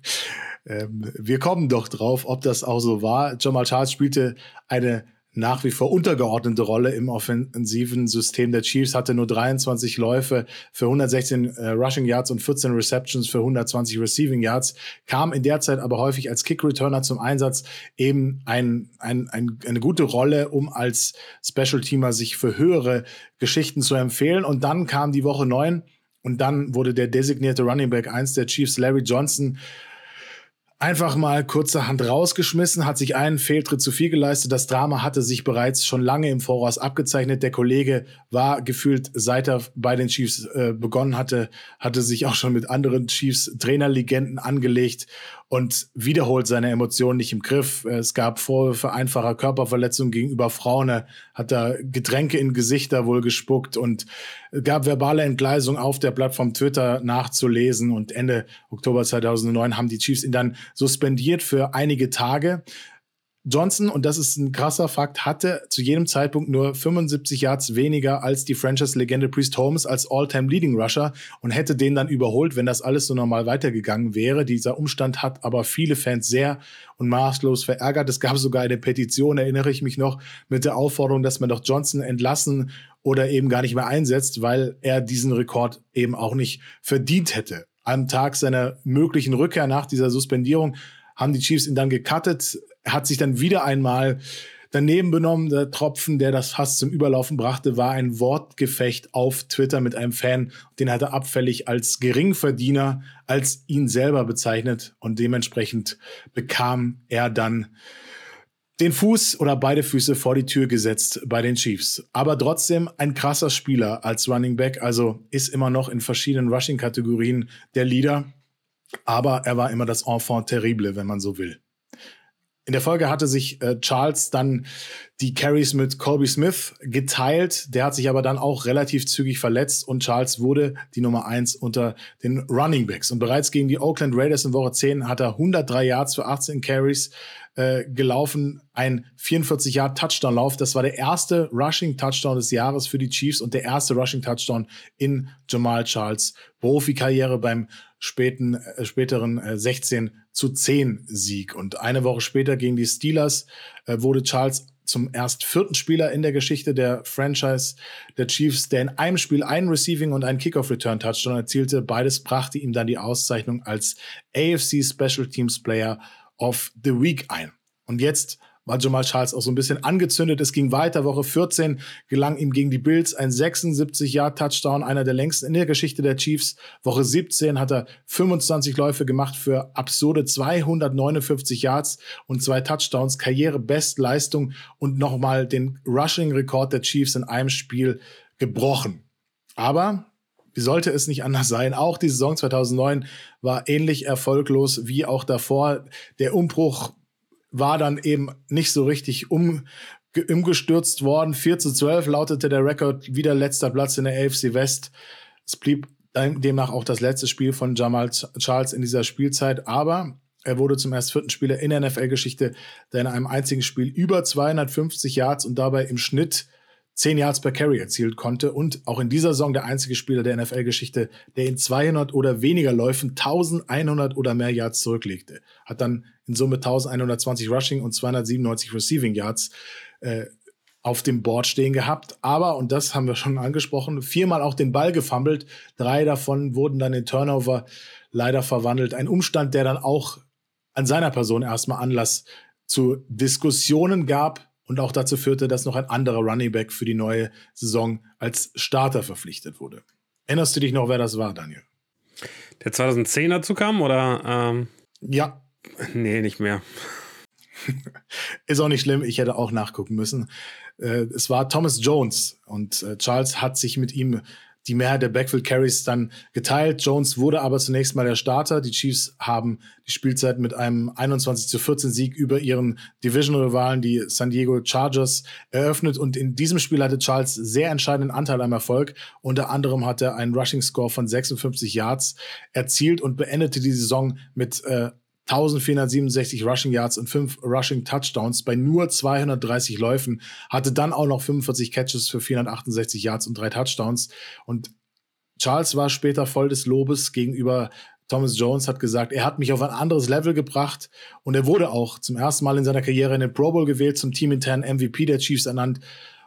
ähm, wir kommen doch drauf, ob das auch so war. Jamal Charles spielte eine nach wie vor untergeordnete Rolle im offensiven System der Chiefs, hatte nur 23 Läufe für 116 äh, Rushing Yards und 14 Receptions für 120 Receiving Yards, kam in der Zeit aber häufig als Kick-Returner zum Einsatz, eben ein, ein, ein, eine gute Rolle, um als Special-Teamer sich für höhere Geschichten zu empfehlen. Und dann kam die Woche 9 und dann wurde der designierte Running Back 1 der Chiefs, Larry Johnson, einfach mal kurzerhand rausgeschmissen, hat sich einen Fehltritt zu viel geleistet. Das Drama hatte sich bereits schon lange im Voraus abgezeichnet. Der Kollege war gefühlt, seit er bei den Chiefs äh, begonnen hatte, hatte sich auch schon mit anderen Chiefs Trainerlegenden angelegt und wiederholt seine Emotionen nicht im Griff. Es gab Vorwürfe einfacher Körperverletzungen gegenüber Frauen. Hat da Getränke in Gesichter wohl gespuckt und gab verbale Entgleisungen auf der Plattform Twitter nachzulesen. Und Ende Oktober 2009 haben die Chiefs ihn dann suspendiert für einige Tage. Johnson, und das ist ein krasser Fakt, hatte zu jedem Zeitpunkt nur 75 Yards weniger als die Franchise-Legende Priest Holmes als All-Time Leading Rusher und hätte den dann überholt, wenn das alles so normal weitergegangen wäre. Dieser Umstand hat aber viele Fans sehr und maßlos verärgert. Es gab sogar eine Petition, erinnere ich mich noch, mit der Aufforderung, dass man doch Johnson entlassen oder eben gar nicht mehr einsetzt, weil er diesen Rekord eben auch nicht verdient hätte. Am Tag seiner möglichen Rückkehr nach dieser Suspendierung haben die Chiefs ihn dann gecuttet. Hat sich dann wieder einmal daneben benommen. Der Tropfen, der das fast zum Überlaufen brachte, war ein Wortgefecht auf Twitter mit einem Fan. Den hat er abfällig als Geringverdiener, als ihn selber bezeichnet. Und dementsprechend bekam er dann den Fuß oder beide Füße vor die Tür gesetzt bei den Chiefs. Aber trotzdem ein krasser Spieler als Running Back, also ist immer noch in verschiedenen Rushing-Kategorien der Leader. Aber er war immer das Enfant terrible, wenn man so will. In der Folge hatte sich äh, Charles dann die Carries mit Colby Smith geteilt. Der hat sich aber dann auch relativ zügig verletzt und Charles wurde die Nummer eins unter den Running Backs. Und bereits gegen die Oakland Raiders in Woche 10 hat er 103 Yards für 18 Carries äh, gelaufen, ein 44 Yard Touchdown Lauf. Das war der erste Rushing Touchdown des Jahres für die Chiefs und der erste Rushing Touchdown in Jamal Charles Profikarriere beim späten, äh, späteren äh, 16 zu 10 Sieg. Und eine Woche später gegen die Steelers äh, wurde Charles zum erst vierten Spieler in der Geschichte der Franchise der Chiefs, der in einem Spiel einen Receiving und einen Kickoff-Return-Touchdown erzielte. Beides brachte ihm dann die Auszeichnung als AFC Special Teams Player of the Week ein. Und jetzt war Jamal Charles auch so ein bisschen angezündet. Es ging weiter. Woche 14 gelang ihm gegen die Bills ein 76-Yard-Touchdown, einer der längsten in der Geschichte der Chiefs. Woche 17 hat er 25 Läufe gemacht für absurde 259 Yards und zwei Touchdowns, Karrierebestleistung und nochmal den Rushing-Rekord der Chiefs in einem Spiel gebrochen. Aber wie sollte es nicht anders sein? Auch die Saison 2009 war ähnlich erfolglos wie auch davor. Der Umbruch war dann eben nicht so richtig um, umgestürzt worden. 4 zu 12 lautete der Rekord, wieder letzter Platz in der AFC West. Es blieb demnach auch das letzte Spiel von Jamal Charles in dieser Spielzeit, aber er wurde zum erst vierten Spieler in der NFL-Geschichte, der in einem einzigen Spiel über 250 Yards und dabei im Schnitt 10 Yards per Carry erzielt konnte und auch in dieser Saison der einzige Spieler der NFL-Geschichte, der in 200 oder weniger Läufen 1100 oder mehr Yards zurücklegte. Hat dann in Summe 1120 Rushing und 297 Receiving Yards äh, auf dem Board stehen gehabt. Aber, und das haben wir schon angesprochen, viermal auch den Ball gefummelt. Drei davon wurden dann in Turnover leider verwandelt. Ein Umstand, der dann auch an seiner Person erstmal Anlass zu Diskussionen gab und auch dazu führte, dass noch ein anderer Running Back für die neue Saison als Starter verpflichtet wurde. Erinnerst du dich noch, wer das war, Daniel? Der 2010 dazu kam oder? Ähm, ja. Nee, nicht mehr. Ist auch nicht schlimm, ich hätte auch nachgucken müssen. Äh, es war Thomas Jones und äh, Charles hat sich mit ihm die Mehrheit der Backfield Carries dann geteilt. Jones wurde aber zunächst mal der Starter. Die Chiefs haben die Spielzeit mit einem 21 zu 14 Sieg über ihren Division-Rivalen, die San Diego Chargers, eröffnet. Und in diesem Spiel hatte Charles sehr entscheidenden Anteil am Erfolg. Unter anderem hat er einen Rushing Score von 56 Yards erzielt und beendete die Saison mit äh, 1467 Rushing Yards und 5 Rushing Touchdowns bei nur 230 Läufen, hatte dann auch noch 45 Catches für 468 Yards und drei Touchdowns. Und Charles war später voll des Lobes gegenüber Thomas Jones, hat gesagt, er hat mich auf ein anderes Level gebracht und er wurde auch zum ersten Mal in seiner Karriere in den Pro Bowl gewählt, zum teaminternen MVP der Chiefs ernannt.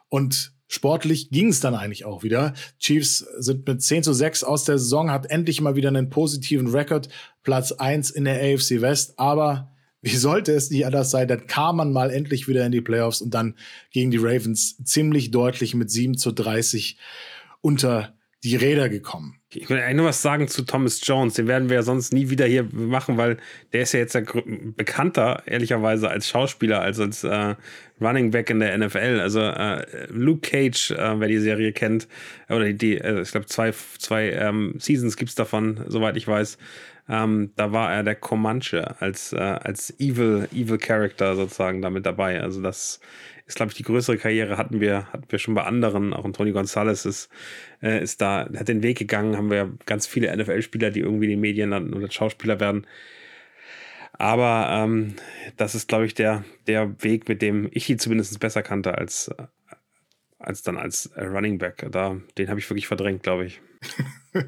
Und Sportlich ging es dann eigentlich auch wieder. Chiefs sind mit 10 zu 6 aus der Saison, hat endlich mal wieder einen positiven Rekord, Platz 1 in der AFC West, aber wie sollte es nicht anders sein, dann kam man mal endlich wieder in die Playoffs und dann gegen die Ravens ziemlich deutlich mit 7 zu 30 unter die Räder gekommen. Ich will eigentlich nur was sagen zu Thomas Jones. Den werden wir ja sonst nie wieder hier machen, weil der ist ja jetzt bekannter, ehrlicherweise, als Schauspieler, als als äh, Running Back in der NFL. Also äh, Luke Cage, äh, wer die Serie kennt, oder die, äh, ich glaube, zwei, zwei ähm, Seasons gibt's davon, soweit ich weiß. Ähm, da war er der Comanche als, äh, als Evil, Evil Character sozusagen damit dabei. Also das ist, glaube ich, die größere Karriere hatten wir, hatten wir schon bei anderen. Auch Tony Gonzalez ist, äh, ist da, hat den Weg gegangen, haben wir ganz viele NFL-Spieler, die irgendwie in den Medien landen oder Schauspieler werden. Aber ähm, das ist, glaube ich, der, der Weg, mit dem ich ihn zumindest besser kannte als, als dann als Running Back. Da, den habe ich wirklich verdrängt, glaube ich.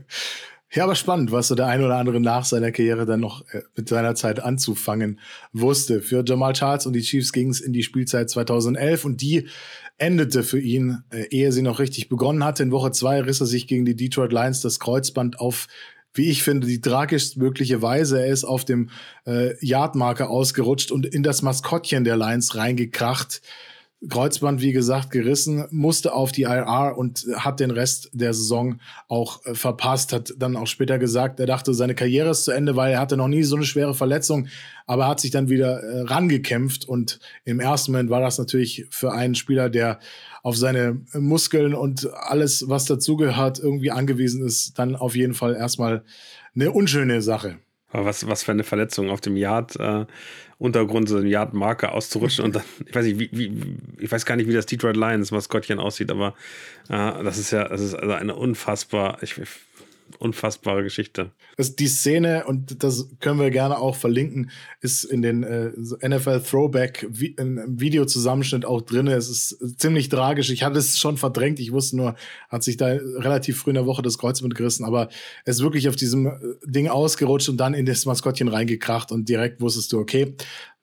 Ja, aber spannend, was so der ein oder andere nach seiner Karriere dann noch äh, mit seiner Zeit anzufangen wusste. Für Jamal Charles und die Chiefs ging es in die Spielzeit 2011 und die endete für ihn, äh, ehe sie noch richtig begonnen hatte. In Woche zwei riss er sich gegen die Detroit Lions das Kreuzband auf wie ich finde, die tragischst mögliche Weise. Er ist auf dem äh, Yardmarker ausgerutscht und in das Maskottchen der Lions reingekracht. Kreuzband, wie gesagt, gerissen, musste auf die IR und hat den Rest der Saison auch äh, verpasst. Hat dann auch später gesagt, er dachte, seine Karriere ist zu Ende, weil er hatte noch nie so eine schwere Verletzung, aber hat sich dann wieder äh, rangekämpft. Und im ersten Moment war das natürlich für einen Spieler, der auf seine Muskeln und alles, was dazugehört, irgendwie angewiesen ist, dann auf jeden Fall erstmal eine unschöne Sache. Was, was für eine Verletzung auf dem Yard, äh, so ein Yard-Marker auszurutschen und dann, ich weiß nicht, wie, wie, ich weiß gar nicht, wie das Detroit Lions Maskottchen aussieht, aber äh, das ist ja, das ist also eine unfassbar, ich, unfassbare Geschichte. Das, die Szene, und das können wir gerne auch verlinken, ist in den äh, NFL Throwback Vi Videozusammenschnitt auch drin. Es ist ziemlich tragisch. Ich hatte es schon verdrängt. Ich wusste nur, hat sich da relativ früh in der Woche das Kreuz mitgerissen, aber es ist wirklich auf diesem äh, Ding ausgerutscht und dann in das Maskottchen reingekracht und direkt wusstest du, okay,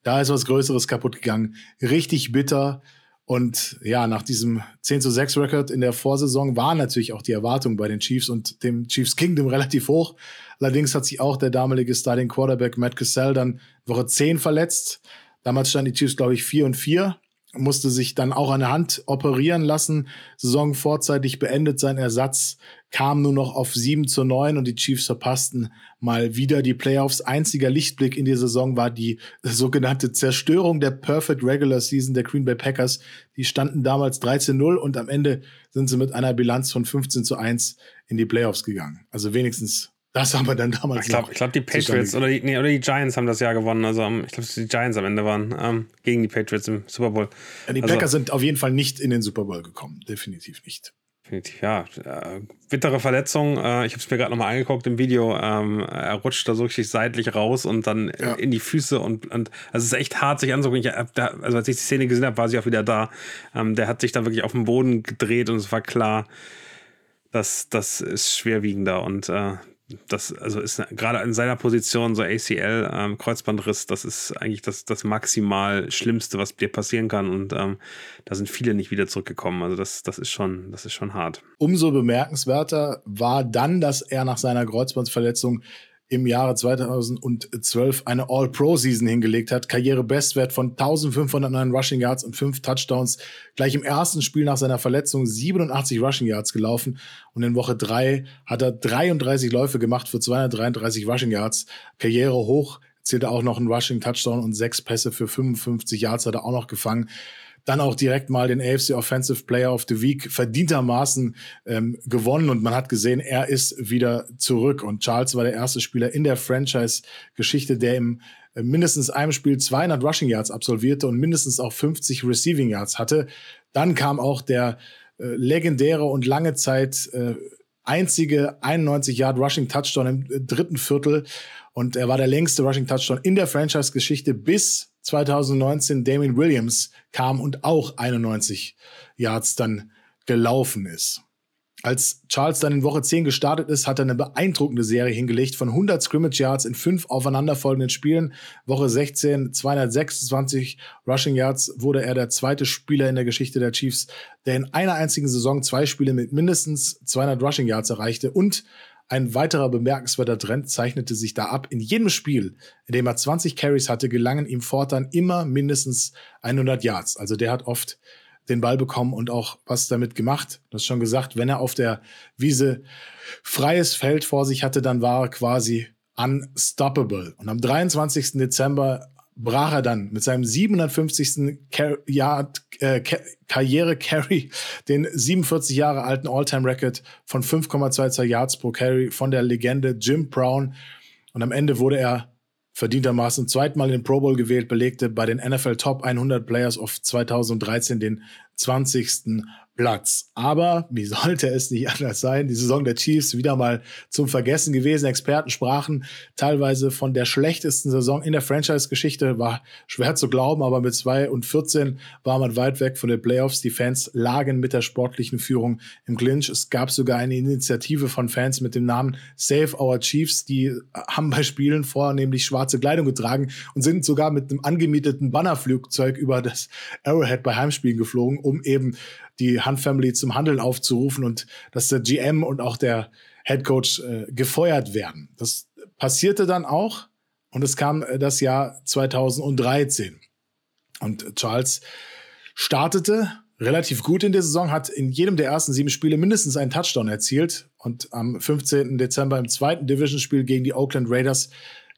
da ist was Größeres kaputt gegangen. Richtig bitter. Und ja, nach diesem 10 zu 6 Rekord in der Vorsaison waren natürlich auch die Erwartungen bei den Chiefs und dem Chiefs Kingdom relativ hoch. Allerdings hat sich auch der damalige Starting Quarterback Matt Cassell dann Woche 10 verletzt. Damals standen die Chiefs, glaube ich, 4 und 4 musste sich dann auch an der Hand operieren lassen. Saison vorzeitig beendet. Sein Ersatz kam nur noch auf 7 zu 9 und die Chiefs verpassten mal wieder die Playoffs. Einziger Lichtblick in der Saison war die sogenannte Zerstörung der Perfect Regular Season der Green Bay Packers. Die standen damals 13-0 und am Ende sind sie mit einer Bilanz von 15 zu 1 in die Playoffs gegangen. Also wenigstens das haben wir dann damals. Ich glaube, glaub, die Patriots oder die, nee, oder die Giants haben das Jahr gewonnen. Also ich glaube, dass die Giants am Ende waren ähm, gegen die Patriots im Super Bowl. Ja, die also, Packers sind auf jeden Fall nicht in den Super Bowl gekommen. Definitiv nicht. Definitiv, ja. Äh, bittere Verletzung. Äh, ich habe es mir gerade nochmal angeguckt im Video. Ähm, er rutscht da so richtig seitlich raus und dann ja. in die Füße und, und also es ist echt hart, sich anzugucken. Ich, da, also als ich die Szene gesehen habe, war sie auch wieder da. Ähm, der hat sich da wirklich auf den Boden gedreht und es war klar, dass das ist schwerwiegender und äh, das also ist gerade in seiner Position so ACL ähm, Kreuzbandriss, das ist eigentlich das, das maximal Schlimmste, was dir passieren kann und ähm, da sind viele nicht wieder zurückgekommen. Also das, das ist schon, das ist schon hart. Umso bemerkenswerter war dann, dass er nach seiner Kreuzbandverletzung im Jahre 2012 eine All-Pro-Season hingelegt hat. Karrierebestwert von 1509 Rushing Yards und 5 Touchdowns. Gleich im ersten Spiel nach seiner Verletzung 87 Rushing Yards gelaufen. Und in Woche 3 hat er 33 Läufe gemacht für 233 Rushing Yards. Karriere hoch. Zählte auch noch einen Rushing Touchdown und sechs Pässe für 55 Yards hat er auch noch gefangen dann auch direkt mal den AFC Offensive Player of the Week verdientermaßen ähm, gewonnen. Und man hat gesehen, er ist wieder zurück. Und Charles war der erste Spieler in der Franchise-Geschichte, der im äh, mindestens einem Spiel 200 Rushing Yards absolvierte und mindestens auch 50 Receiving Yards hatte. Dann kam auch der äh, legendäre und lange Zeit äh, einzige 91 Yard Rushing Touchdown im äh, dritten Viertel. Und er war der längste Rushing Touchdown in der Franchise-Geschichte bis 2019 Damien Williams kam und auch 91 Yards dann gelaufen ist. Als Charles dann in Woche 10 gestartet ist, hat er eine beeindruckende Serie hingelegt von 100 Scrimmage Yards in fünf aufeinanderfolgenden Spielen. Woche 16 226 Rushing Yards wurde er der zweite Spieler in der Geschichte der Chiefs, der in einer einzigen Saison zwei Spiele mit mindestens 200 Rushing Yards erreichte und ein weiterer bemerkenswerter Trend zeichnete sich da ab. In jedem Spiel, in dem er 20 Carries hatte, gelangen ihm fortan immer mindestens 100 Yards. Also der hat oft den Ball bekommen und auch was damit gemacht. Du hast schon gesagt, wenn er auf der Wiese freies Feld vor sich hatte, dann war er quasi unstoppable. Und am 23. Dezember brach er dann mit seinem 750. Car Yard, äh, Karriere-Carry den 47 Jahre alten All-Time-Record von 5,22 Yards pro Carry von der Legende Jim Brown. Und am Ende wurde er verdientermaßen zweitmal in den Pro Bowl gewählt, belegte bei den NFL Top 100 Players of 2013 den 20. Platz. Aber wie sollte es nicht anders sein? Die Saison der Chiefs wieder mal zum Vergessen gewesen. Experten sprachen teilweise von der schlechtesten Saison in der Franchise-Geschichte. War schwer zu glauben, aber mit 2 und 14 war man weit weg von den Playoffs. Die Fans lagen mit der sportlichen Führung im Clinch. Es gab sogar eine Initiative von Fans mit dem Namen Save Our Chiefs. Die haben bei Spielen vornehmlich schwarze Kleidung getragen und sind sogar mit einem angemieteten Bannerflugzeug über das Arrowhead bei Heimspielen geflogen, um eben die Hunt Family zum Handeln aufzurufen und dass der GM und auch der Head Coach äh, gefeuert werden. Das passierte dann auch und es kam äh, das Jahr 2013. Und Charles startete relativ gut in der Saison, hat in jedem der ersten sieben Spiele mindestens einen Touchdown erzielt und am 15. Dezember im zweiten Division-Spiel gegen die Oakland Raiders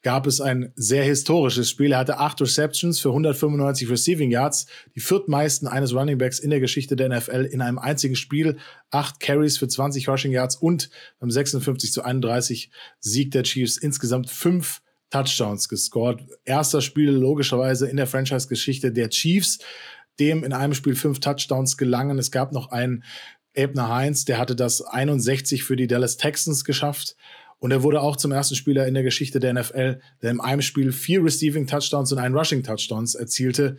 gab es ein sehr historisches Spiel. Er hatte acht Receptions für 195 Receiving Yards, die viertmeisten eines Running Backs in der Geschichte der NFL in einem einzigen Spiel, acht Carries für 20 Rushing Yards und beim 56 zu 31 Sieg der Chiefs insgesamt fünf Touchdowns gescored. Erster Spiel logischerweise in der Franchise-Geschichte der Chiefs, dem in einem Spiel fünf Touchdowns gelangen. Es gab noch einen Ebner Heinz, der hatte das 61 für die Dallas Texans geschafft. Und er wurde auch zum ersten Spieler in der Geschichte der NFL, der in einem Spiel vier Receiving Touchdowns und einen Rushing Touchdowns erzielte.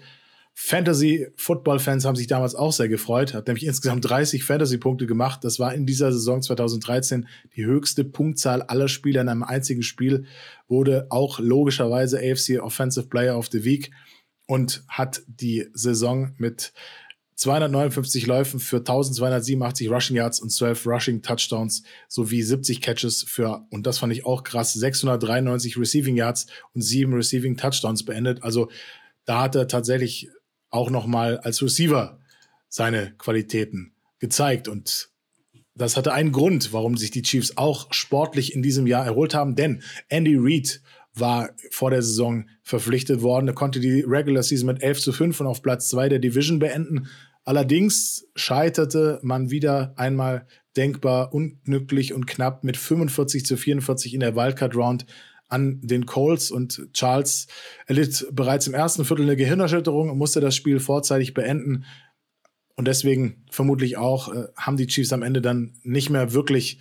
Fantasy-Football-Fans haben sich damals auch sehr gefreut, hat nämlich insgesamt 30 Fantasy-Punkte gemacht. Das war in dieser Saison 2013 die höchste Punktzahl aller Spieler in einem einzigen Spiel, wurde auch logischerweise AFC Offensive Player of the Week und hat die Saison mit 259 Läufen für 1287 Rushing Yards und 12 Rushing Touchdowns sowie 70 Catches für, und das fand ich auch krass, 693 Receiving Yards und 7 Receiving Touchdowns beendet. Also da hat er tatsächlich auch nochmal als Receiver seine Qualitäten gezeigt und das hatte einen Grund, warum sich die Chiefs auch sportlich in diesem Jahr erholt haben, denn Andy Reid war vor der Saison verpflichtet worden. Er konnte die Regular Season mit 11 zu 5 und auf Platz 2 der Division beenden. Allerdings scheiterte man wieder einmal denkbar unglücklich und knapp mit 45 zu 44 in der Wildcard Round an den Colts und Charles erlitt bereits im ersten Viertel eine Gehirnerschütterung und musste das Spiel vorzeitig beenden. Und deswegen vermutlich auch äh, haben die Chiefs am Ende dann nicht mehr wirklich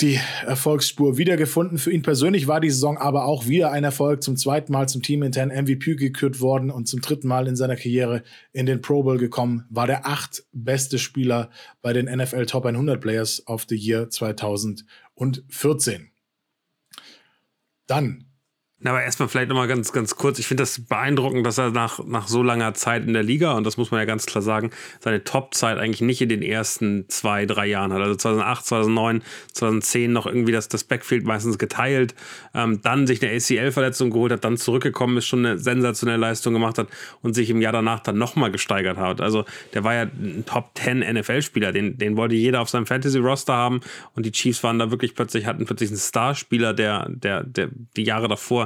die Erfolgsspur wiedergefunden. Für ihn persönlich war die Saison aber auch wieder ein Erfolg. Zum zweiten Mal zum Team intern MVP gekürt worden und zum dritten Mal in seiner Karriere in den Pro Bowl gekommen. War der acht beste Spieler bei den NFL Top 100 Players of the Year 2014. Dann na, aber erstmal vielleicht nochmal ganz, ganz kurz. Ich finde das beeindruckend, dass er nach, nach so langer Zeit in der Liga, und das muss man ja ganz klar sagen, seine Top-Zeit eigentlich nicht in den ersten zwei, drei Jahren hat. Also 2008, 2009, 2010 noch irgendwie das, das Backfield meistens geteilt, ähm, dann sich eine ACL-Verletzung geholt hat, dann zurückgekommen ist, schon eine sensationelle Leistung gemacht hat und sich im Jahr danach dann nochmal gesteigert hat. Also der war ja ein Top-10 NFL-Spieler, den, den wollte jeder auf seinem Fantasy-Roster haben und die Chiefs waren da wirklich plötzlich, hatten plötzlich einen Starspieler, der, der, der die Jahre davor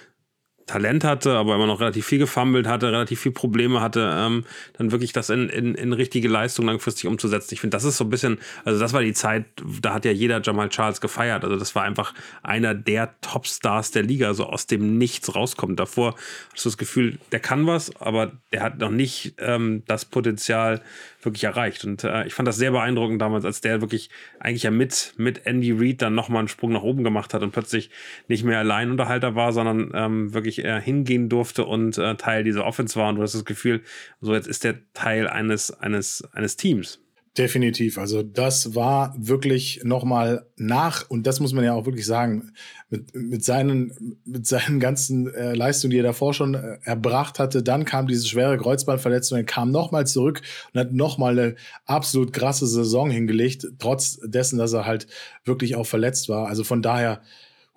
Talent hatte, aber immer noch relativ viel gefummelt hatte, relativ viel Probleme hatte, ähm, dann wirklich das in, in, in richtige Leistung langfristig umzusetzen. Ich finde, das ist so ein bisschen, also das war die Zeit, da hat ja jeder Jamal Charles gefeiert. Also das war einfach einer der Topstars der Liga, so aus dem Nichts rauskommt. Davor hast du das Gefühl, der kann was, aber der hat noch nicht ähm, das Potenzial, wirklich erreicht. Und äh, ich fand das sehr beeindruckend damals, als der wirklich eigentlich ja mit, mit Andy Reid dann nochmal einen Sprung nach oben gemacht hat und plötzlich nicht mehr Alleinunterhalter war, sondern ähm, wirklich äh, hingehen durfte und äh, Teil dieser Offense war. Und du hast das Gefühl, so jetzt ist der Teil eines, eines, eines Teams. Definitiv. Also das war wirklich nochmal nach, und das muss man ja auch wirklich sagen, mit, mit, seinen, mit seinen ganzen äh, Leistungen, die er davor schon äh, erbracht hatte, dann kam diese schwere Kreuzbandverletzung, er kam nochmal zurück und hat nochmal eine absolut krasse Saison hingelegt, trotz dessen, dass er halt wirklich auch verletzt war. Also von daher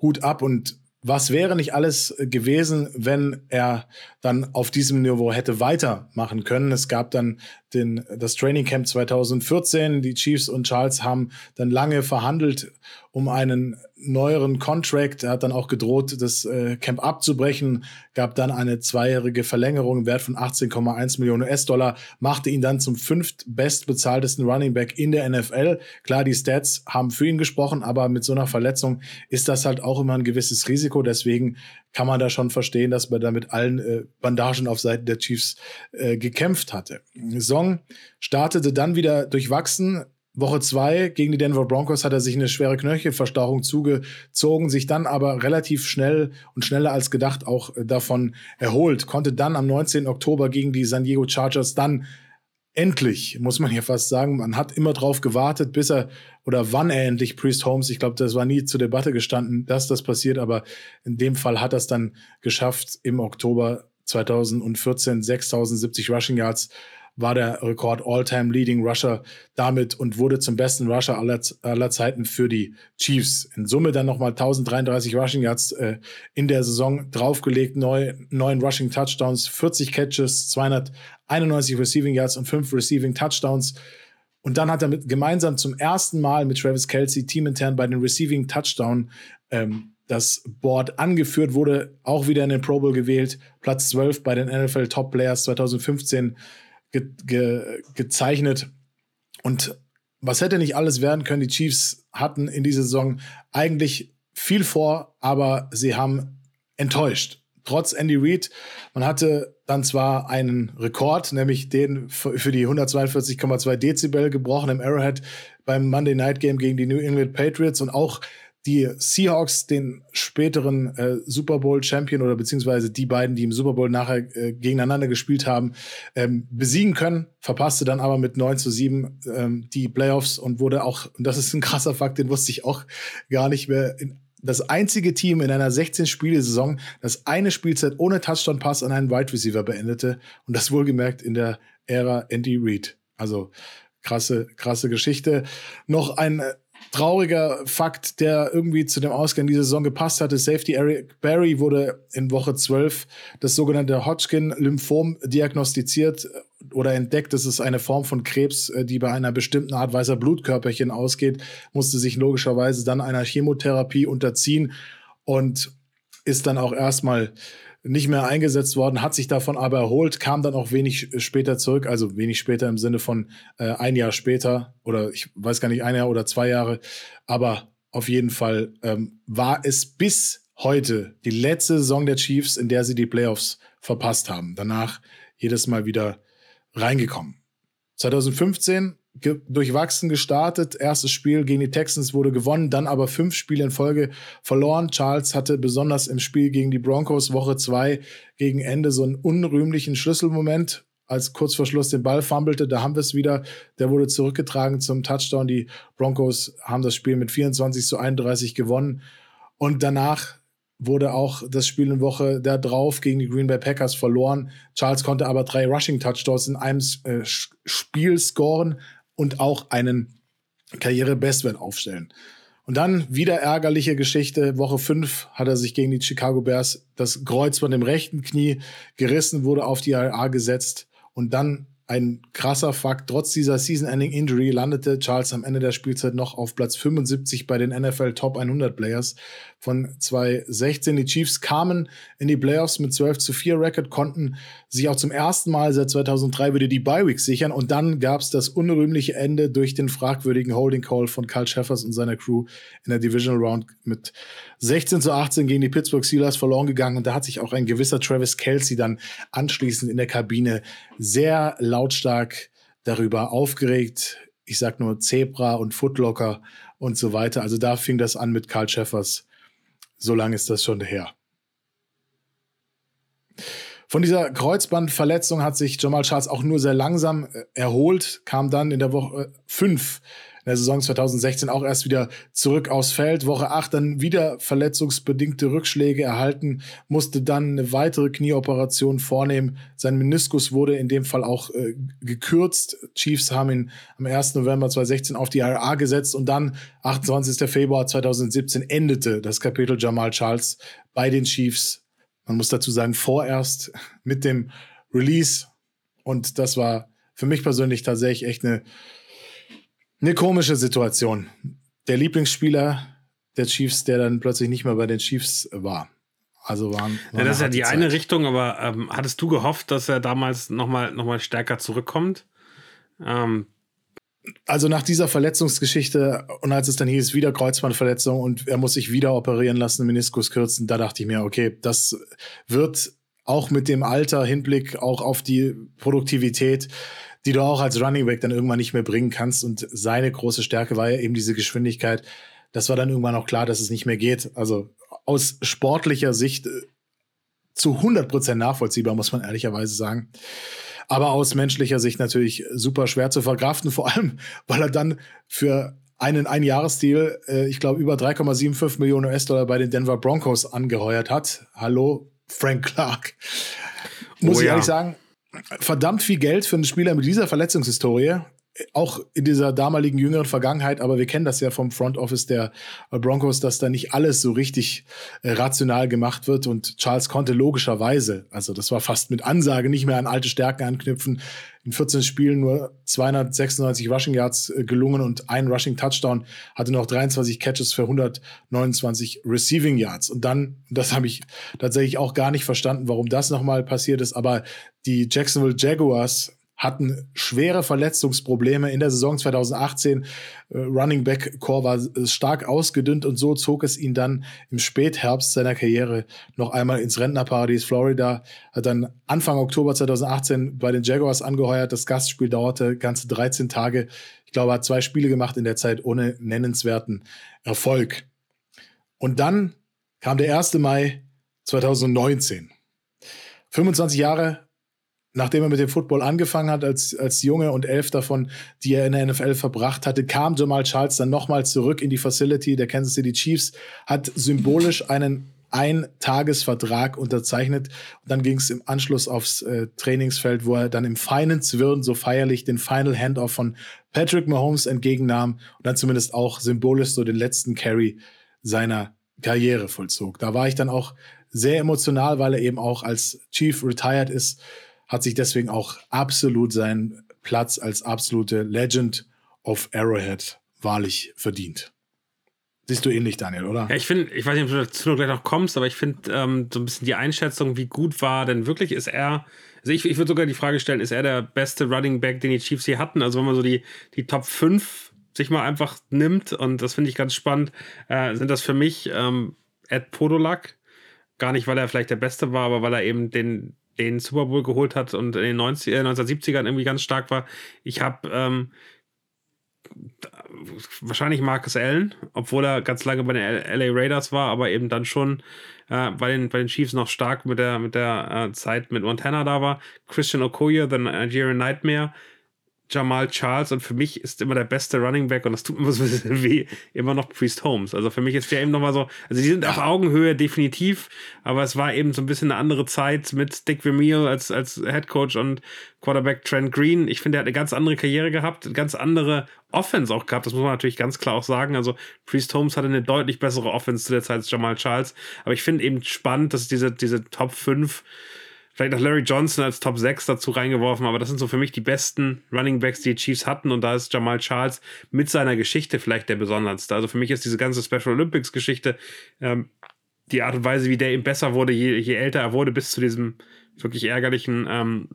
Hut ab und was wäre nicht alles gewesen, wenn er dann auf diesem Niveau hätte weitermachen können. Es gab dann den, das Training Camp 2014. Die Chiefs und Charles haben dann lange verhandelt um einen neueren Contract. Er hat dann auch gedroht, das äh, Camp abzubrechen, gab dann eine zweijährige Verlängerung im Wert von 18,1 Millionen US-Dollar, machte ihn dann zum fünftbestbezahltesten Running Back in der NFL. Klar, die Stats haben für ihn gesprochen, aber mit so einer Verletzung ist das halt auch immer ein gewisses Risiko. Deswegen kann man da schon verstehen, dass man da mit allen äh, Bandagen auf Seiten der Chiefs äh, gekämpft hatte. Song startete dann wieder durchwachsen. Woche zwei gegen die Denver Broncos hat er sich eine schwere Knöchelverstauchung zugezogen, sich dann aber relativ schnell und schneller als gedacht auch äh, davon erholt, konnte dann am 19. Oktober gegen die San Diego Chargers dann endlich, muss man ja fast sagen, man hat immer drauf gewartet, bis er oder wann er endlich Priest Holmes, ich glaube, das war nie zur Debatte gestanden, dass das passiert, aber in dem Fall hat er es dann geschafft im Oktober 2014 6070 Rushing Yards war der Rekord All-Time Leading Rusher damit und wurde zum besten Rusher aller, aller Zeiten für die Chiefs. In Summe dann nochmal 1033 Rushing Yards äh, in der Saison draufgelegt, neu, neun Rushing Touchdowns, 40 Catches, 291 Receiving Yards und fünf Receiving Touchdowns. Und dann hat er mit, gemeinsam zum ersten Mal mit Travis Kelsey teamintern bei den Receiving Touchdown ähm, das Board angeführt, wurde auch wieder in den Pro Bowl gewählt, Platz 12 bei den NFL Top Players 2015 ge ge gezeichnet. Und was hätte nicht alles werden können? Die Chiefs hatten in dieser Saison eigentlich viel vor, aber sie haben enttäuscht. Trotz Andy Reid, man hatte dann zwar einen Rekord, nämlich den für die 142,2 Dezibel gebrochen im Arrowhead beim Monday Night Game gegen die New England Patriots und auch die Seahawks den späteren äh, Super Bowl Champion oder beziehungsweise die beiden, die im Super Bowl nachher äh, gegeneinander gespielt haben, ähm, besiegen können, verpasste dann aber mit 9 zu 7 ähm, die Playoffs und wurde auch, und das ist ein krasser Fakt, den wusste ich auch gar nicht mehr, in das einzige Team in einer 16-Spiele-Saison, das eine Spielzeit ohne Touchdown-Pass an einen Wide Receiver beendete. Und das wohlgemerkt in der Ära Andy Reid. Also krasse, krasse Geschichte. Noch ein trauriger Fakt, der irgendwie zu dem Ausgang dieser Saison gepasst hatte. Safety Eric Barry wurde in Woche 12 das sogenannte Hodgkin-Lymphom diagnostiziert oder entdeckt. Das ist eine Form von Krebs, äh, die bei einer bestimmten Art weißer Blutkörperchen ausgeht, musste sich logischerweise dann einer Chemotherapie unterziehen und ist dann auch erstmal nicht mehr eingesetzt worden, hat sich davon aber erholt, kam dann auch wenig später zurück, also wenig später im Sinne von äh, ein Jahr später oder ich weiß gar nicht, ein Jahr oder zwei Jahre, aber auf jeden Fall ähm, war es bis heute die letzte Saison der Chiefs, in der sie die Playoffs verpasst haben. Danach jedes Mal wieder reingekommen. 2015 ge durchwachsen gestartet. Erstes Spiel gegen die Texans wurde gewonnen, dann aber fünf Spiele in Folge verloren. Charles hatte besonders im Spiel gegen die Broncos Woche zwei gegen Ende so einen unrühmlichen Schlüsselmoment, als kurz vor Schluss den Ball fummelte. Da haben wir es wieder. Der wurde zurückgetragen zum Touchdown. Die Broncos haben das Spiel mit 24 zu 31 gewonnen. Und danach wurde auch das Spiel in Woche da drauf gegen die Green Bay Packers verloren. Charles konnte aber drei Rushing Touchdowns in einem äh, Spiel scoren und auch einen Karriere-Bestwert aufstellen. Und dann wieder ärgerliche Geschichte. Woche 5 hat er sich gegen die Chicago Bears das Kreuzband im rechten Knie gerissen, wurde auf die RA gesetzt und dann ein krasser Fakt. Trotz dieser Season-Ending-Injury landete Charles am Ende der Spielzeit noch auf Platz 75 bei den NFL Top 100 Players von 2016. Die Chiefs kamen in die Playoffs mit 12 zu 4 Record, konnten sich auch zum ersten Mal seit 2003 wieder die Bye-Week sichern und dann gab es das unrühmliche Ende durch den fragwürdigen Holding Call von Carl Sheffers und seiner Crew in der Divisional Round mit 16 zu 18 gegen die Pittsburgh Steelers verloren gegangen und da hat sich auch ein gewisser Travis Kelsey dann anschließend in der Kabine sehr lautstark darüber aufgeregt. Ich sag nur Zebra und Footlocker und so weiter. Also da fing das an mit Carl Sheffers. So lange ist das schon her. Von dieser Kreuzbandverletzung hat sich Jamal Charles auch nur sehr langsam äh, erholt, kam dann in der Woche 5 in der Saison 2016 auch erst wieder zurück aufs Feld. Woche 8 dann wieder verletzungsbedingte Rückschläge erhalten, musste dann eine weitere Knieoperation vornehmen. Sein Meniskus wurde in dem Fall auch äh, gekürzt. Chiefs haben ihn am 1. November 2016 auf die RA gesetzt und dann 28. Februar 2017 endete das Kapitel Jamal Charles bei den Chiefs. Man muss dazu sagen, vorerst mit dem Release. Und das war für mich persönlich tatsächlich echt eine eine komische Situation. Der Lieblingsspieler der Chiefs, der dann plötzlich nicht mehr bei den Chiefs war. Also waren. waren ja, das ist ja die Zeit. eine Richtung, aber ähm, hattest du gehofft, dass er damals nochmal noch mal stärker zurückkommt? Ähm. Also nach dieser Verletzungsgeschichte und als es dann hieß, wieder Kreuzbandverletzung und er muss sich wieder operieren lassen, Meniskus kürzen, da dachte ich mir, okay, das wird auch mit dem Alter, Hinblick auch auf die Produktivität, die du auch als Running Back dann irgendwann nicht mehr bringen kannst. Und seine große Stärke war ja eben diese Geschwindigkeit. Das war dann irgendwann auch klar, dass es nicht mehr geht. Also aus sportlicher Sicht äh, zu 100 Prozent nachvollziehbar, muss man ehrlicherweise sagen. Aber aus menschlicher Sicht natürlich super schwer zu verkraften, vor allem, weil er dann für einen Einjahresdeal, äh, ich glaube, über 3,75 Millionen US-Dollar bei den Denver Broncos angeheuert hat. Hallo, Frank Clark. Muss oh, ich ehrlich sagen, verdammt viel Geld für einen Spieler mit dieser Verletzungshistorie auch in dieser damaligen jüngeren Vergangenheit, aber wir kennen das ja vom Front Office der Broncos, dass da nicht alles so richtig äh, rational gemacht wird und Charles konnte logischerweise, also das war fast mit Ansage, nicht mehr an alte Stärken anknüpfen. In 14 Spielen nur 296 Rushing Yards äh, gelungen und ein Rushing Touchdown, hatte noch 23 Catches für 129 Receiving Yards. Und dann, das habe ich tatsächlich auch gar nicht verstanden, warum das nochmal passiert ist, aber die Jacksonville Jaguars hatten schwere Verletzungsprobleme in der Saison 2018. Äh, Running Back Core war äh, stark ausgedünnt und so zog es ihn dann im Spätherbst seiner Karriere noch einmal ins Rentnerparadies Florida. Hat dann Anfang Oktober 2018 bei den Jaguars angeheuert. Das Gastspiel dauerte ganze 13 Tage. Ich glaube, er hat zwei Spiele gemacht in der Zeit ohne nennenswerten Erfolg. Und dann kam der 1. Mai 2019. 25 Jahre nachdem er mit dem Football angefangen hat, als, als Junge und elf davon, die er in der NFL verbracht hatte, kam Jamal Charles dann nochmal zurück in die Facility der Kansas City Chiefs, hat symbolisch einen Ein-Tagesvertrag unterzeichnet. Und dann ging es im Anschluss aufs äh, Trainingsfeld, wo er dann im feinen Zwirn so feierlich den Final Handoff von Patrick Mahomes entgegennahm und dann zumindest auch symbolisch so den letzten Carry seiner Karriere vollzog. Da war ich dann auch sehr emotional, weil er eben auch als Chief retired ist hat sich deswegen auch absolut seinen Platz als absolute Legend of Arrowhead wahrlich verdient. Siehst du ähnlich, Daniel, oder? Ja, ich finde, ich weiß nicht, ob du dazu gleich noch kommst, aber ich finde ähm, so ein bisschen die Einschätzung, wie gut war denn wirklich ist er. Also ich, ich würde sogar die Frage stellen, ist er der beste Running Back, den die Chiefs hier hatten? Also wenn man so die, die Top 5 sich mal einfach nimmt, und das finde ich ganz spannend, äh, sind das für mich ähm, Ed Podolak. Gar nicht, weil er vielleicht der Beste war, aber weil er eben den, den Super Bowl geholt hat und in den 90, äh, 1970ern irgendwie ganz stark war. Ich habe ähm, wahrscheinlich Marcus Allen, obwohl er ganz lange bei den LA Raiders war, aber eben dann schon äh, bei, den, bei den Chiefs noch stark mit der, mit der äh, Zeit mit Montana da war. Christian Okoye, The Nigerian Nightmare. Jamal Charles und für mich ist immer der beste Running Back und das tut mir so ein bisschen weh, immer noch Priest Holmes. Also für mich ist der eben nochmal so, also die sind auf Augenhöhe definitiv, aber es war eben so ein bisschen eine andere Zeit mit Dick Vermeil als, als Head Coach und Quarterback Trent Green. Ich finde, er hat eine ganz andere Karriere gehabt, eine ganz andere Offense auch gehabt, das muss man natürlich ganz klar auch sagen. Also Priest Holmes hatte eine deutlich bessere Offense zu der Zeit als Jamal Charles, aber ich finde eben spannend, dass diese, diese Top 5 vielleicht noch Larry Johnson als Top 6 dazu reingeworfen, aber das sind so für mich die besten Running Backs, die die Chiefs hatten und da ist Jamal Charles mit seiner Geschichte vielleicht der besonderste. Also für mich ist diese ganze Special Olympics Geschichte ähm, die Art und Weise, wie der ihm besser wurde, je, je älter er wurde, bis zu diesem wirklich ärgerlichen ähm,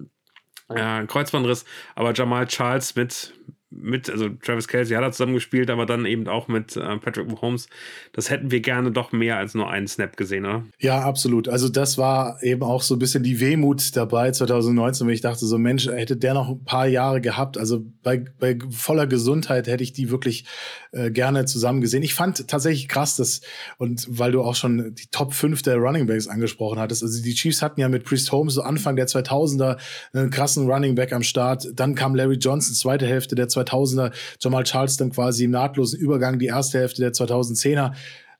äh, Kreuzbandriss. Aber Jamal Charles mit, mit, also Travis Kelsey hat er zusammengespielt, aber dann eben auch mit äh, Patrick Mahomes. Das hätten wir gerne doch mehr als nur einen Snap gesehen, oder? Ja, absolut. Also das war eben auch so ein bisschen die Wehmut dabei 2019, wenn ich dachte, so Mensch, hätte der noch ein paar Jahre gehabt. Also bei, bei voller Gesundheit hätte ich die wirklich äh, gerne zusammen gesehen. Ich fand tatsächlich krass, dass, und weil du auch schon die Top 5 der Running Backs angesprochen hattest, also die Chiefs hatten ja mit Priest Holmes so Anfang der 2000er einen krassen Running Back am Start. Dann kam Larry Johnson, zweite Hälfte der 2000er, Jamal Charles dann quasi im nahtlosen Übergang die erste Hälfte der 2010er.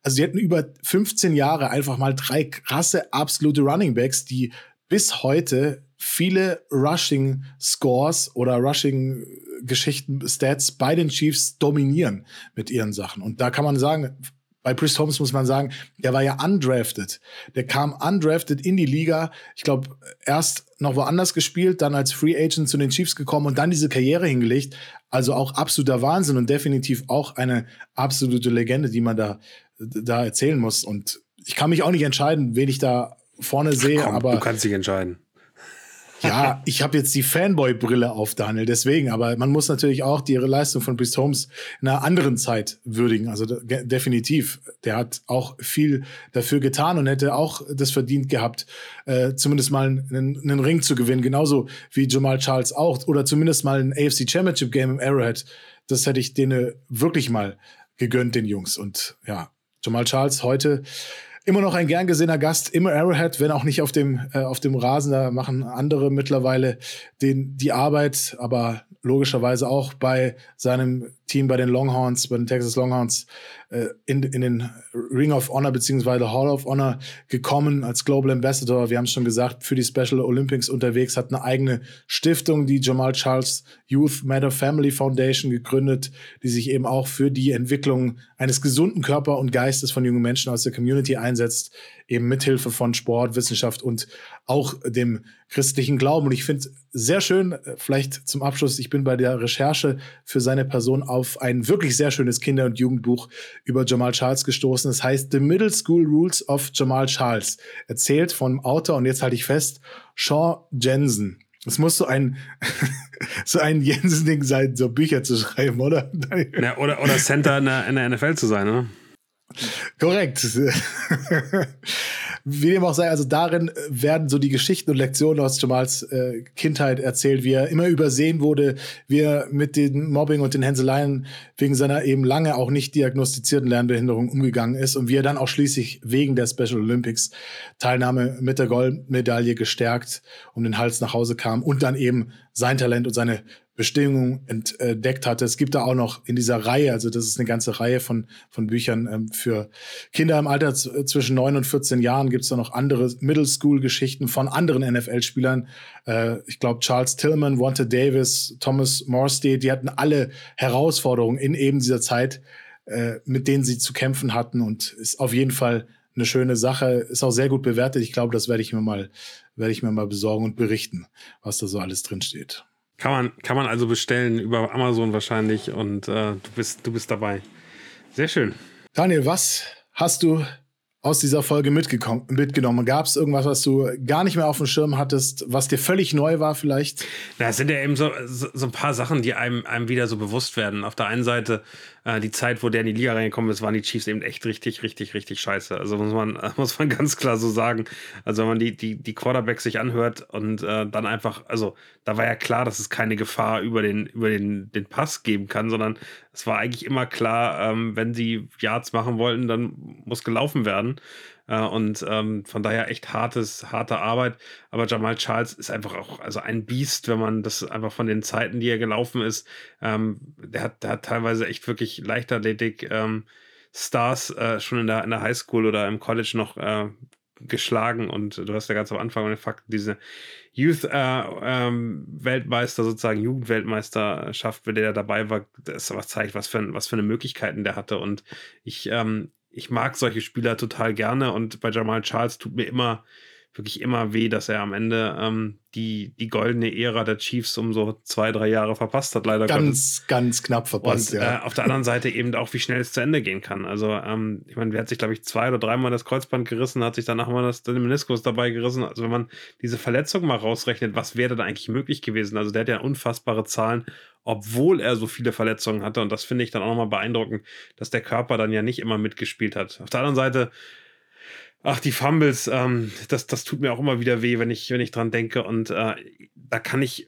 Also die hatten über 15 Jahre einfach mal drei krasse, absolute Running Backs, die bis heute viele Rushing Scores oder Rushing Geschichten, Stats bei den Chiefs dominieren mit ihren Sachen. Und da kann man sagen, bei Chris Holmes muss man sagen, der war ja undrafted. Der kam undrafted in die Liga. Ich glaube, erst noch woanders gespielt, dann als Free Agent zu den Chiefs gekommen und dann diese Karriere hingelegt. Also auch absoluter Wahnsinn und definitiv auch eine absolute Legende, die man da, da erzählen muss. Und ich kann mich auch nicht entscheiden, wen ich da vorne sehe, Komm, aber. Du kannst dich entscheiden. Ja, ich habe jetzt die Fanboy-Brille auf, Daniel, deswegen. Aber man muss natürlich auch die Leistung von Priest Holmes in einer anderen Zeit würdigen. Also definitiv. Der hat auch viel dafür getan und hätte auch das verdient gehabt, äh, zumindest mal einen, einen, Ring zu gewinnen. Genauso wie Jamal Charles auch. Oder zumindest mal ein AFC Championship Game im Arrowhead. Das hätte ich denen wirklich mal gegönnt, den Jungs. Und ja, Jamal Charles heute immer noch ein gern gesehener Gast im Arrowhead, wenn auch nicht auf dem, äh, auf dem Rasen. Da machen andere mittlerweile den, die Arbeit, aber logischerweise auch bei seinem Team bei den Longhorns, bei den Texas Longhorns äh, in, in den Ring of Honor beziehungsweise Hall of Honor gekommen als Global Ambassador. Wir haben es schon gesagt, für die Special Olympics unterwegs, hat eine eigene Stiftung, die Jamal Charles Youth Matter Family Foundation gegründet, die sich eben auch für die Entwicklung eines gesunden Körper und Geistes von jungen Menschen aus der Community einsetzt, eben mithilfe von Sport, Wissenschaft und auch dem christlichen Glauben. Und ich finde sehr schön, äh, vielleicht zum Abschluss, ich bin bei der Recherche für seine Person auf ein wirklich sehr schönes Kinder- und Jugendbuch über Jamal Charles gestoßen. Das heißt The Middle School Rules of Jamal Charles. Erzählt vom Autor, und jetzt halte ich fest, Sean Jensen. Es muss so ein, so ein Jensen-Ding sein, so Bücher zu schreiben, oder? Ja, oder, oder Center in der, in der NFL zu sein, oder? Korrekt. wie dem auch sei, also darin werden so die Geschichten und Lektionen aus Jamals äh, Kindheit erzählt, wie er immer übersehen wurde, wie er mit den Mobbing und den Hänseleien wegen seiner eben lange auch nicht diagnostizierten Lernbehinderung umgegangen ist und wie er dann auch schließlich wegen der Special Olympics Teilnahme mit der Goldmedaille gestärkt um den Hals nach Hause kam und dann eben sein Talent und seine Bestimmungen entdeckt hatte. Es gibt da auch noch in dieser Reihe, also das ist eine ganze Reihe von, von Büchern ähm, für Kinder im Alter zwischen 9 und 14 Jahren, gibt es da noch andere Middle School-Geschichten von anderen NFL-Spielern. Äh, ich glaube, Charles Tillman, Wante Davis, Thomas Morstead, die hatten alle Herausforderungen in eben dieser Zeit, äh, mit denen sie zu kämpfen hatten und ist auf jeden Fall eine schöne Sache, ist auch sehr gut bewertet. Ich glaube, das werde ich mir mal, werde ich mir mal besorgen und berichten, was da so alles drin steht. Kann man, kann man also bestellen über Amazon wahrscheinlich und äh, du, bist, du bist dabei. Sehr schön. Daniel, was hast du aus dieser Folge mitgenommen? Gab es irgendwas, was du gar nicht mehr auf dem Schirm hattest, was dir völlig neu war vielleicht? Na, es sind ja eben so, so, so, ein paar Sachen, die einem, einem wieder so bewusst werden. Auf der einen Seite äh, die Zeit, wo der in die Liga reingekommen ist, waren die Chiefs eben echt richtig, richtig, richtig scheiße. Also muss man, muss man ganz klar so sagen. Also wenn man die, die, die Quarterbacks sich anhört und äh, dann einfach, also da war ja klar, dass es keine Gefahr über den, über den, den Pass geben kann, sondern es war eigentlich immer klar, ähm, wenn sie Yards machen wollten, dann muss gelaufen werden. Äh, und ähm, von daher echt hartes, harte Arbeit. Aber Jamal Charles ist einfach auch also ein Biest, wenn man das einfach von den Zeiten, die er gelaufen ist, ähm, der, hat, der hat teilweise echt wirklich Leichtathletik. Ähm, Stars äh, schon in der, in der Highschool oder im College noch äh, geschlagen und du hast ja ganz am Anfang den Fakt, diese Youth-Weltmeister, äh, ähm, sozusagen Jugendweltmeisterschaft, wenn der dabei war, das zeigt, was für, was für eine Möglichkeiten der hatte. Und ich, ähm, ich mag solche Spieler total gerne und bei Jamal Charles tut mir immer, wirklich immer weh, dass er am Ende ähm, die, die goldene Ära der Chiefs um so zwei, drei Jahre verpasst hat, leider. Ganz, Gottes. ganz knapp verpasst, und, ja. Äh, auf der anderen Seite eben auch, wie schnell es zu Ende gehen kann. Also, ähm, ich meine, der hat sich, glaube ich, zwei oder dreimal das Kreuzband gerissen, hat sich danach mal das, den Meniskus dabei gerissen. Also, wenn man diese Verletzung mal rausrechnet, was wäre da eigentlich möglich gewesen? Also, der hat ja unfassbare Zahlen obwohl er so viele Verletzungen hatte. Und das finde ich dann auch nochmal beeindruckend, dass der Körper dann ja nicht immer mitgespielt hat. Auf der anderen Seite, ach, die Fumbles, ähm, das, das tut mir auch immer wieder weh, wenn ich, wenn ich dran denke. Und äh, da kann ich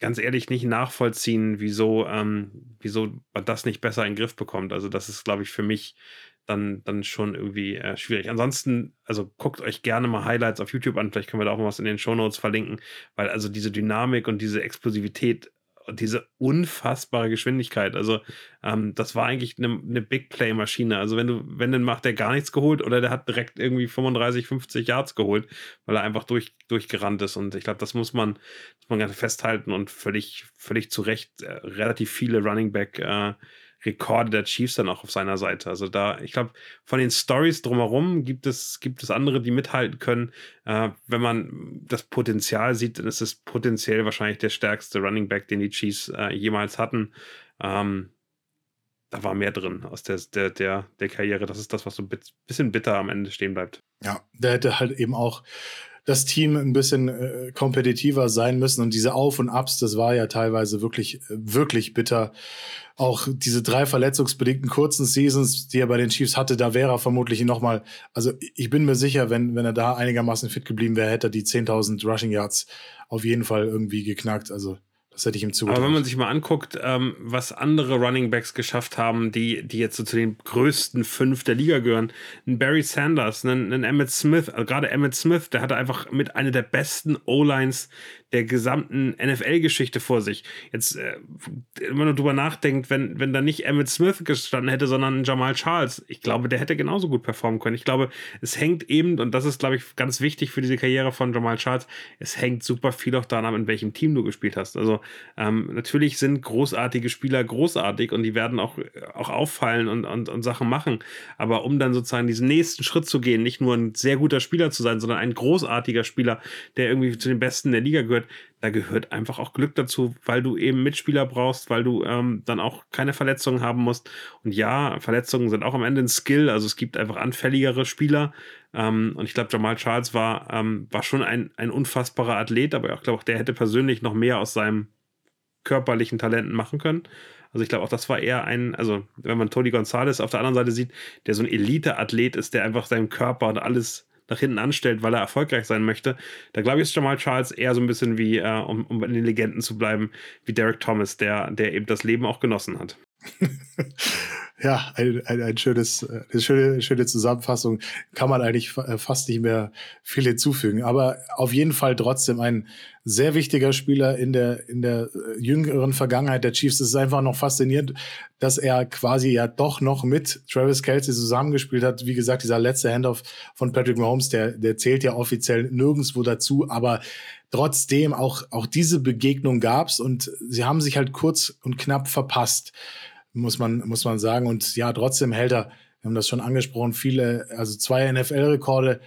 ganz ehrlich nicht nachvollziehen, wieso, ähm, wieso man das nicht besser in den Griff bekommt. Also, das ist, glaube ich, für mich dann, dann schon irgendwie äh, schwierig. Ansonsten, also guckt euch gerne mal Highlights auf YouTube an. Vielleicht können wir da auch mal was in den Show Notes verlinken, weil also diese Dynamik und diese Explosivität diese unfassbare Geschwindigkeit. Also, ähm, das war eigentlich eine, eine Big Play-Maschine. Also, wenn du, wenn dann macht der gar nichts geholt oder der hat direkt irgendwie 35, 50 Yards geholt, weil er einfach durch, durchgerannt ist. Und ich glaube, das muss man, muss man ganz festhalten und völlig, völlig zu Recht äh, relativ viele Running Back äh, Rekorde der Chiefs dann auch auf seiner Seite. Also da, ich glaube, von den Stories drumherum gibt es, gibt es andere, die mithalten können. Äh, wenn man das Potenzial sieht, dann ist es potenziell wahrscheinlich der stärkste Running Back, den die Chiefs äh, jemals hatten. Ähm, da war mehr drin aus der, der, der, der Karriere. Das ist das, was so ein bisschen bitter am Ende stehen bleibt. Ja, der hätte halt eben auch das Team ein bisschen äh, kompetitiver sein müssen und diese Auf und Abs, das war ja teilweise wirklich, wirklich bitter. Auch diese drei verletzungsbedingten kurzen Seasons, die er bei den Chiefs hatte, da wäre er vermutlich noch mal, also ich bin mir sicher, wenn, wenn er da einigermaßen fit geblieben wäre, hätte er die 10.000 Rushing Yards auf jeden Fall irgendwie geknackt. Also das hätte ich ihm zugetraut. Aber wenn man sich mal anguckt, ähm, was andere Running Backs geschafft haben, die, die jetzt so zu den größten fünf der Liga gehören, ein Barry Sanders, ein, ein Emmett Smith, also gerade Emmett Smith, der hatte einfach mit einer der besten O-Lines der gesamten NFL-Geschichte vor sich. Jetzt, äh, wenn man drüber nachdenkt, wenn, wenn da nicht Emmett Smith gestanden hätte, sondern Jamal Charles, ich glaube, der hätte genauso gut performen können. Ich glaube, es hängt eben, und das ist, glaube ich, ganz wichtig für diese Karriere von Jamal Charles, es hängt super viel auch daran in welchem Team du gespielt hast. Also ähm, natürlich sind großartige Spieler großartig und die werden auch, auch auffallen und, und, und Sachen machen. Aber um dann sozusagen diesen nächsten Schritt zu gehen, nicht nur ein sehr guter Spieler zu sein, sondern ein großartiger Spieler, der irgendwie zu den Besten der Liga gehört, gehört, da gehört einfach auch Glück dazu, weil du eben Mitspieler brauchst, weil du ähm, dann auch keine Verletzungen haben musst. Und ja, Verletzungen sind auch am Ende ein Skill, also es gibt einfach anfälligere Spieler. Ähm, und ich glaube, Jamal Charles war, ähm, war schon ein, ein unfassbarer Athlet, aber ich glaube auch, der hätte persönlich noch mehr aus seinem körperlichen Talenten machen können. Also ich glaube auch, das war eher ein, also wenn man Tony Gonzalez auf der anderen Seite sieht, der so ein Elite-Athlet ist, der einfach seinen Körper und alles nach hinten anstellt, weil er erfolgreich sein möchte. Da glaube ich, ist Jamal Charles eher so ein bisschen wie, äh, um, um in den Legenden zu bleiben, wie Derek Thomas, der, der eben das Leben auch genossen hat. ja, ein, ein, ein schönes, eine schöne, schöne Zusammenfassung. Kann man eigentlich äh, fast nicht mehr viel hinzufügen. Aber auf jeden Fall trotzdem ein sehr wichtiger Spieler in der, in der äh, jüngeren Vergangenheit der Chiefs. Es ist einfach noch faszinierend, dass er quasi ja doch noch mit Travis Kelsey zusammengespielt hat. Wie gesagt, dieser letzte Handoff von Patrick Mahomes, der, der zählt ja offiziell nirgendwo dazu, aber trotzdem auch, auch diese Begegnung gab's und sie haben sich halt kurz und knapp verpasst muss man, muss man sagen. Und ja, trotzdem hält er, wir haben das schon angesprochen, viele, also zwei NFL-Rekorde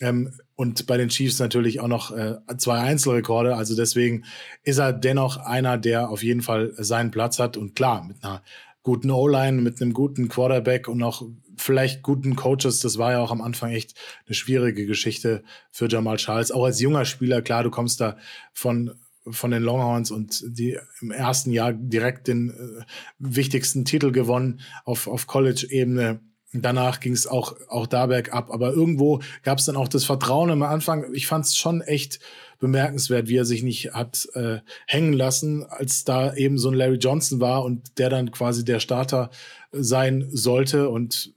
ähm, und bei den Chiefs natürlich auch noch äh, zwei Einzelrekorde. Also deswegen ist er dennoch einer, der auf jeden Fall seinen Platz hat. Und klar, mit einer guten O-Line, mit einem guten Quarterback und noch vielleicht guten Coaches. Das war ja auch am Anfang echt eine schwierige Geschichte für Jamal Charles. Auch als junger Spieler, klar, du kommst da von von den Longhorns und die im ersten Jahr direkt den äh, wichtigsten Titel gewonnen auf, auf College-Ebene. Danach ging es auch, auch da bergab. Aber irgendwo gab es dann auch das Vertrauen am Anfang. Ich fand es schon echt bemerkenswert, wie er sich nicht hat äh, hängen lassen, als da eben so ein Larry Johnson war und der dann quasi der Starter sein sollte. Und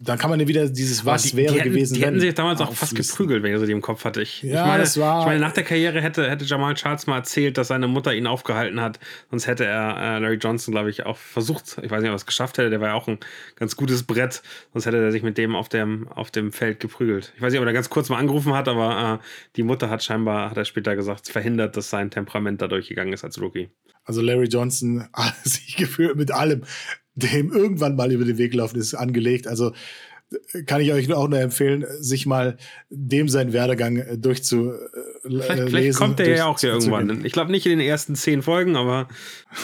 dann kann man ja wieder dieses Was die, wäre die hätten, gewesen. Die hätten sich damals auch fast geprügelt, wenn ich so die im Kopf hatte. Ich, ja, ich, meine, das war, ich meine, nach der Karriere hätte, hätte Jamal Charles mal erzählt, dass seine Mutter ihn aufgehalten hat. Sonst hätte er äh, Larry Johnson, glaube ich, auch versucht. Ich weiß nicht, ob er es geschafft hätte. Der war ja auch ein ganz gutes Brett. Sonst hätte er sich mit dem auf dem, auf dem Feld geprügelt. Ich weiß nicht, ob er ganz kurz mal angerufen hat, aber äh, die Mutter hat scheinbar, hat er später gesagt, verhindert, dass sein Temperament da durchgegangen ist als Rookie. Also Larry Johnson hat sich gefühlt mit allem, dem irgendwann mal über den Weg gelaufen ist, angelegt. Also kann ich euch auch nur empfehlen, sich mal dem seinen Werdegang durchzulesen. Vielleicht, vielleicht kommt der ja auch hier irgendwann. Ich glaube nicht in den ersten zehn Folgen, aber.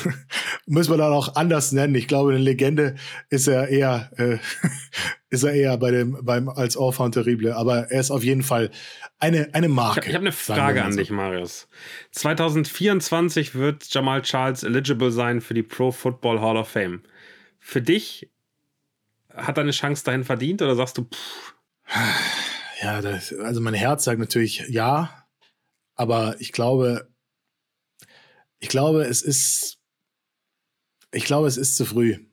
Müssen wir dann auch anders nennen. Ich glaube, eine Legende ist er eher, äh, ist er eher bei dem, beim, als Enfant terrible. Aber er ist auf jeden Fall eine, eine Marke. Ich, ich habe eine Frage an so. dich, Marius. 2024 wird Jamal Charles eligible sein für die Pro Football Hall of Fame. Für dich hat er eine Chance dahin verdient oder sagst du, pff? Ja, das, also mein Herz sagt natürlich ja, aber ich glaube, ich glaube, es ist, ich glaube, es ist zu früh.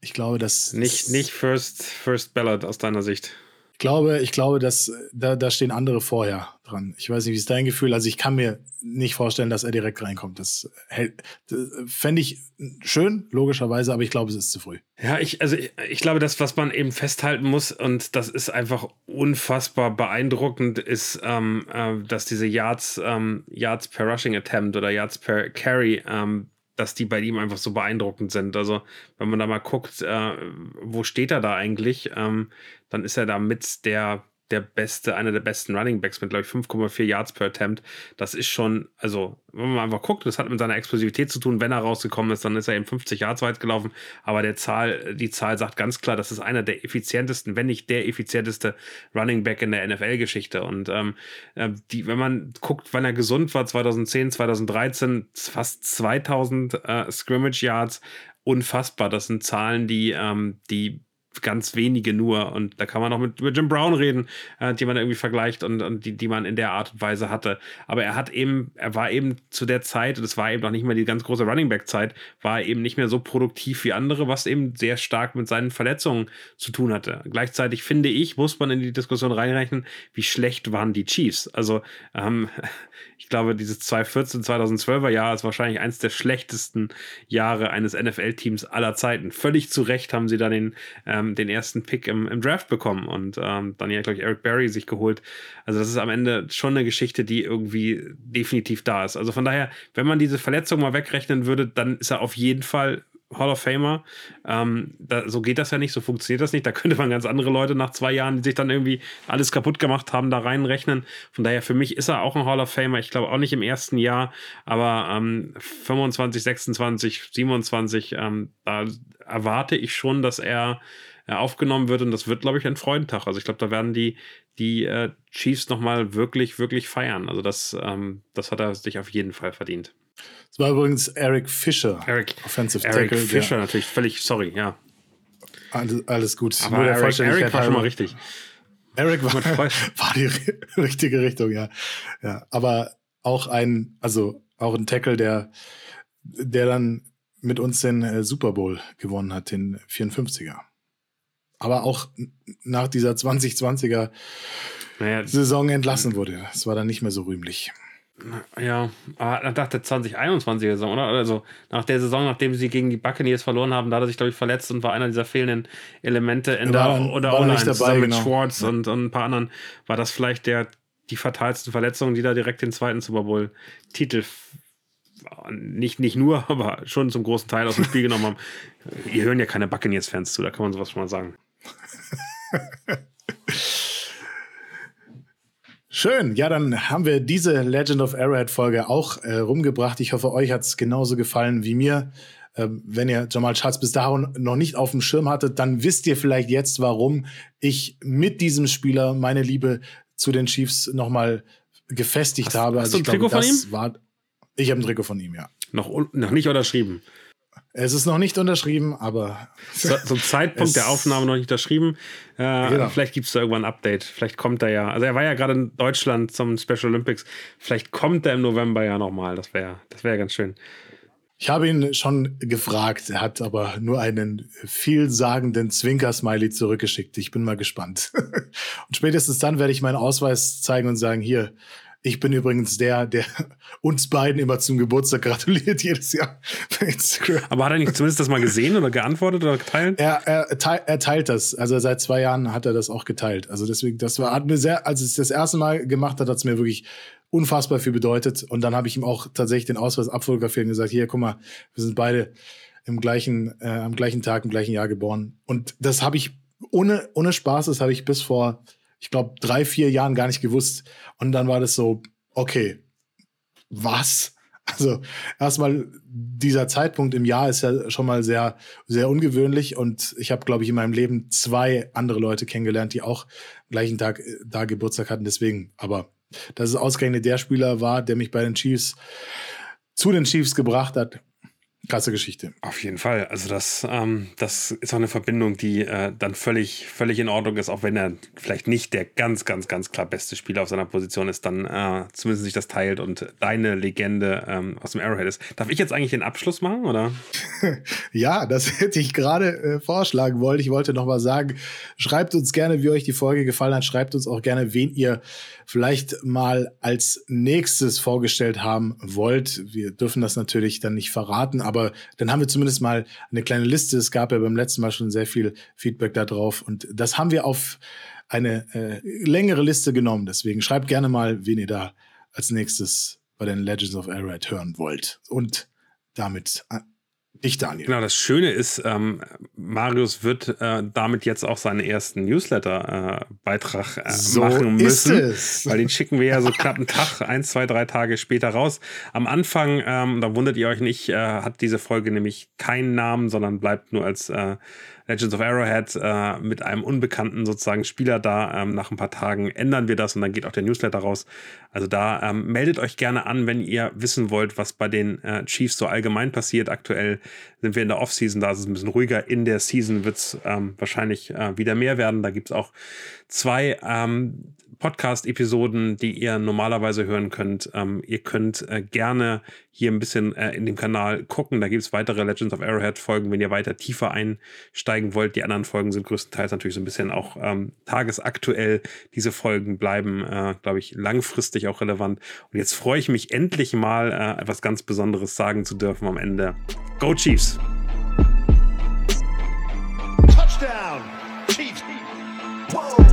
Ich glaube, dass. Nicht, nicht First, First Ballot aus deiner Sicht glaube, ich glaube, dass da, da stehen andere vorher dran. Ich weiß nicht, wie ist dein Gefühl? Also ich kann mir nicht vorstellen, dass er direkt reinkommt. Das, das fände ich schön, logischerweise, aber ich glaube, es ist zu früh. Ja, ich, also ich, ich, glaube, das, was man eben festhalten muss, und das ist einfach unfassbar beeindruckend, ist, ähm, äh, dass diese Yards, ähm, Yards per Rushing Attempt oder Yards per Carry ähm, dass die bei ihm einfach so beeindruckend sind. Also, wenn man da mal guckt, äh, wo steht er da eigentlich, ähm, dann ist er da mit der der beste, einer der besten Running Backs mit, glaube ich, 5,4 Yards per Attempt. Das ist schon, also, wenn man einfach guckt, das hat mit seiner Explosivität zu tun. Wenn er rausgekommen ist, dann ist er eben 50 Yards weit gelaufen. Aber der Zahl, die Zahl sagt ganz klar, das ist einer der effizientesten, wenn nicht der effizienteste Running Back in der NFL-Geschichte. Und ähm, äh, die, wenn man guckt, wann er gesund war, 2010, 2013, fast 2000 äh, Scrimmage Yards, unfassbar. Das sind Zahlen, die, ähm, die ganz wenige nur. Und da kann man auch mit, mit Jim Brown reden, äh, die man irgendwie vergleicht und, und die, die man in der Art und Weise hatte. Aber er hat eben, er war eben zu der Zeit, und es war eben noch nicht mehr die ganz große Running Back-Zeit, war er eben nicht mehr so produktiv wie andere, was eben sehr stark mit seinen Verletzungen zu tun hatte. Gleichzeitig finde ich, muss man in die Diskussion reinrechnen, wie schlecht waren die Chiefs. Also ähm, ich glaube, dieses 2014, 2012er Jahr ist wahrscheinlich eines der schlechtesten Jahre eines NFL-Teams aller Zeiten. Völlig zu Recht haben sie da den, ähm, den ersten Pick im, im Draft bekommen und ähm, dann ja, glaube ich, Eric Berry sich geholt. Also das ist am Ende schon eine Geschichte, die irgendwie definitiv da ist. Also von daher, wenn man diese Verletzung mal wegrechnen würde, dann ist er auf jeden Fall Hall of Famer. Ähm, da, so geht das ja nicht, so funktioniert das nicht. Da könnte man ganz andere Leute nach zwei Jahren, die sich dann irgendwie alles kaputt gemacht haben, da reinrechnen. Von daher, für mich ist er auch ein Hall of Famer. Ich glaube auch nicht im ersten Jahr, aber ähm, 25, 26, 27, ähm, da erwarte ich schon, dass er aufgenommen wird und das wird, glaube ich, ein Freudentag. Also ich glaube, da werden die, die äh, Chiefs nochmal wirklich, wirklich feiern. Also das, ähm, das hat er sich auf jeden Fall verdient. Es war übrigens Eric Fischer. Eric, Offensive Eric Tackle. Fischer der, natürlich, völlig, sorry, ja. Alles, alles gut. Aber Eric, Eric war schon mal richtig. Eric war, war die richtige Richtung, ja. Ja, aber auch ein, also auch ein Tackle, der, der dann mit uns den äh, Super Bowl gewonnen hat, den 54er. Aber auch nach dieser 2020er naja, Saison entlassen wurde. Das war dann nicht mehr so rühmlich. Ja, aber nach der 2021er Saison, oder? Also nach der Saison, nachdem sie gegen die Buccaneers verloren haben, da hat er sich, glaube ich, verletzt und war einer dieser fehlenden Elemente in der dann, oder online dabei, zusammen mit genau. Schwartz ja. und, und ein paar anderen. War das vielleicht der, die fatalsten Verletzungen, die da direkt den zweiten Super Bowl-Titel nicht, nicht nur, aber schon zum großen Teil aus dem Spiel genommen haben. Ihr hören ja keine Buccaneers-Fans zu, da kann man sowas schon mal sagen. Schön. Ja, dann haben wir diese Legend of Arrowhead Folge auch äh, rumgebracht. Ich hoffe, euch hat es genauso gefallen wie mir. Ähm, wenn ihr Jamal Schatz bis dahin noch nicht auf dem Schirm hattet, dann wisst ihr vielleicht jetzt, warum ich mit diesem Spieler meine Liebe zu den Chiefs nochmal gefestigt hast, habe. Hast also du ein Trikot von ihm? War, ich habe ein Trikot von ihm, ja. Noch, noch nicht unterschrieben. Es ist noch nicht unterschrieben, aber. Zum Zeitpunkt der Aufnahme noch nicht unterschrieben. Äh, genau. Vielleicht gibt es da irgendwann ein Update. Vielleicht kommt er ja. Also, er war ja gerade in Deutschland zum Special Olympics. Vielleicht kommt er im November ja nochmal. Das wäre das wär ganz schön. Ich habe ihn schon gefragt. Er hat aber nur einen vielsagenden Zwinker-Smiley zurückgeschickt. Ich bin mal gespannt. und spätestens dann werde ich meinen Ausweis zeigen und sagen: Hier, ich bin übrigens der, der uns beiden immer zum Geburtstag gratuliert jedes Jahr bei Instagram. Aber hat er nicht zumindest das mal gesehen oder geantwortet oder geteilt? Er, er, er teilt das. Also seit zwei Jahren hat er das auch geteilt. Also deswegen, das war, hat mir sehr, als es das erste Mal gemacht hat, hat es mir wirklich unfassbar viel bedeutet. Und dann habe ich ihm auch tatsächlich den Ausweis abfotografiert und gesagt, hier, guck mal, wir sind beide im gleichen, äh, am gleichen Tag, im gleichen Jahr geboren. Und das habe ich ohne, ohne Spaß, das habe ich bis vor ich glaube, drei, vier Jahren gar nicht gewusst. Und dann war das so, okay, was? Also erstmal dieser Zeitpunkt im Jahr ist ja schon mal sehr, sehr ungewöhnlich. Und ich habe, glaube ich, in meinem Leben zwei andere Leute kennengelernt, die auch am gleichen Tag äh, da Geburtstag hatten. Deswegen, aber dass es ausgerechnet der Spieler war, der mich bei den Chiefs zu den Chiefs gebracht hat, Krasse Geschichte. Auf jeden Fall. Also das, ähm, das ist auch eine Verbindung, die äh, dann völlig, völlig in Ordnung ist, auch wenn er vielleicht nicht der ganz, ganz, ganz klar beste Spieler auf seiner Position ist, dann äh, zumindest sich das teilt und deine Legende ähm, aus dem Arrowhead ist. Darf ich jetzt eigentlich den Abschluss machen, oder? ja, das hätte ich gerade äh, vorschlagen wollen. Ich wollte noch mal sagen, schreibt uns gerne, wie euch die Folge gefallen hat. Schreibt uns auch gerne, wen ihr vielleicht mal als nächstes vorgestellt haben wollt. Wir dürfen das natürlich dann nicht verraten, aber dann haben wir zumindest mal eine kleine Liste. Es gab ja beim letzten Mal schon sehr viel Feedback darauf und das haben wir auf eine äh, längere Liste genommen. Deswegen schreibt gerne mal, wen ihr da als nächstes bei den Legends of Arrowhead hören wollt. Und damit äh, Dich, Daniel. Genau, das Schöne ist, ähm, Marius wird äh, damit jetzt auch seinen ersten Newsletter-Beitrag äh, äh, so machen müssen. Weil den schicken wir ja so knapp einen Tag, ein, zwei, drei Tage später raus. Am Anfang, ähm, da wundert ihr euch nicht, äh, hat diese Folge nämlich keinen Namen, sondern bleibt nur als äh, Legends of Arrowhead äh, mit einem unbekannten sozusagen Spieler da. Ähm, nach ein paar Tagen ändern wir das und dann geht auch der Newsletter raus. Also da ähm, meldet euch gerne an, wenn ihr wissen wollt, was bei den äh, Chiefs so allgemein passiert. Aktuell sind wir in der Offseason, da ist es ein bisschen ruhiger. In der Season wird es ähm, wahrscheinlich äh, wieder mehr werden. Da gibt es auch zwei ähm, Podcast-Episoden, die ihr normalerweise hören könnt. Ähm, ihr könnt äh, gerne hier ein bisschen äh, in dem Kanal gucken. Da gibt es weitere Legends of Arrowhead-Folgen, wenn ihr weiter tiefer einsteigen wollt. Die anderen Folgen sind größtenteils natürlich so ein bisschen auch ähm, tagesaktuell. Diese Folgen bleiben, äh, glaube ich, langfristig auch relevant. Und jetzt freue ich mich endlich mal, äh, etwas ganz Besonderes sagen zu dürfen am Ende. Go Chiefs! Touchdown! Chiefs! Whoa!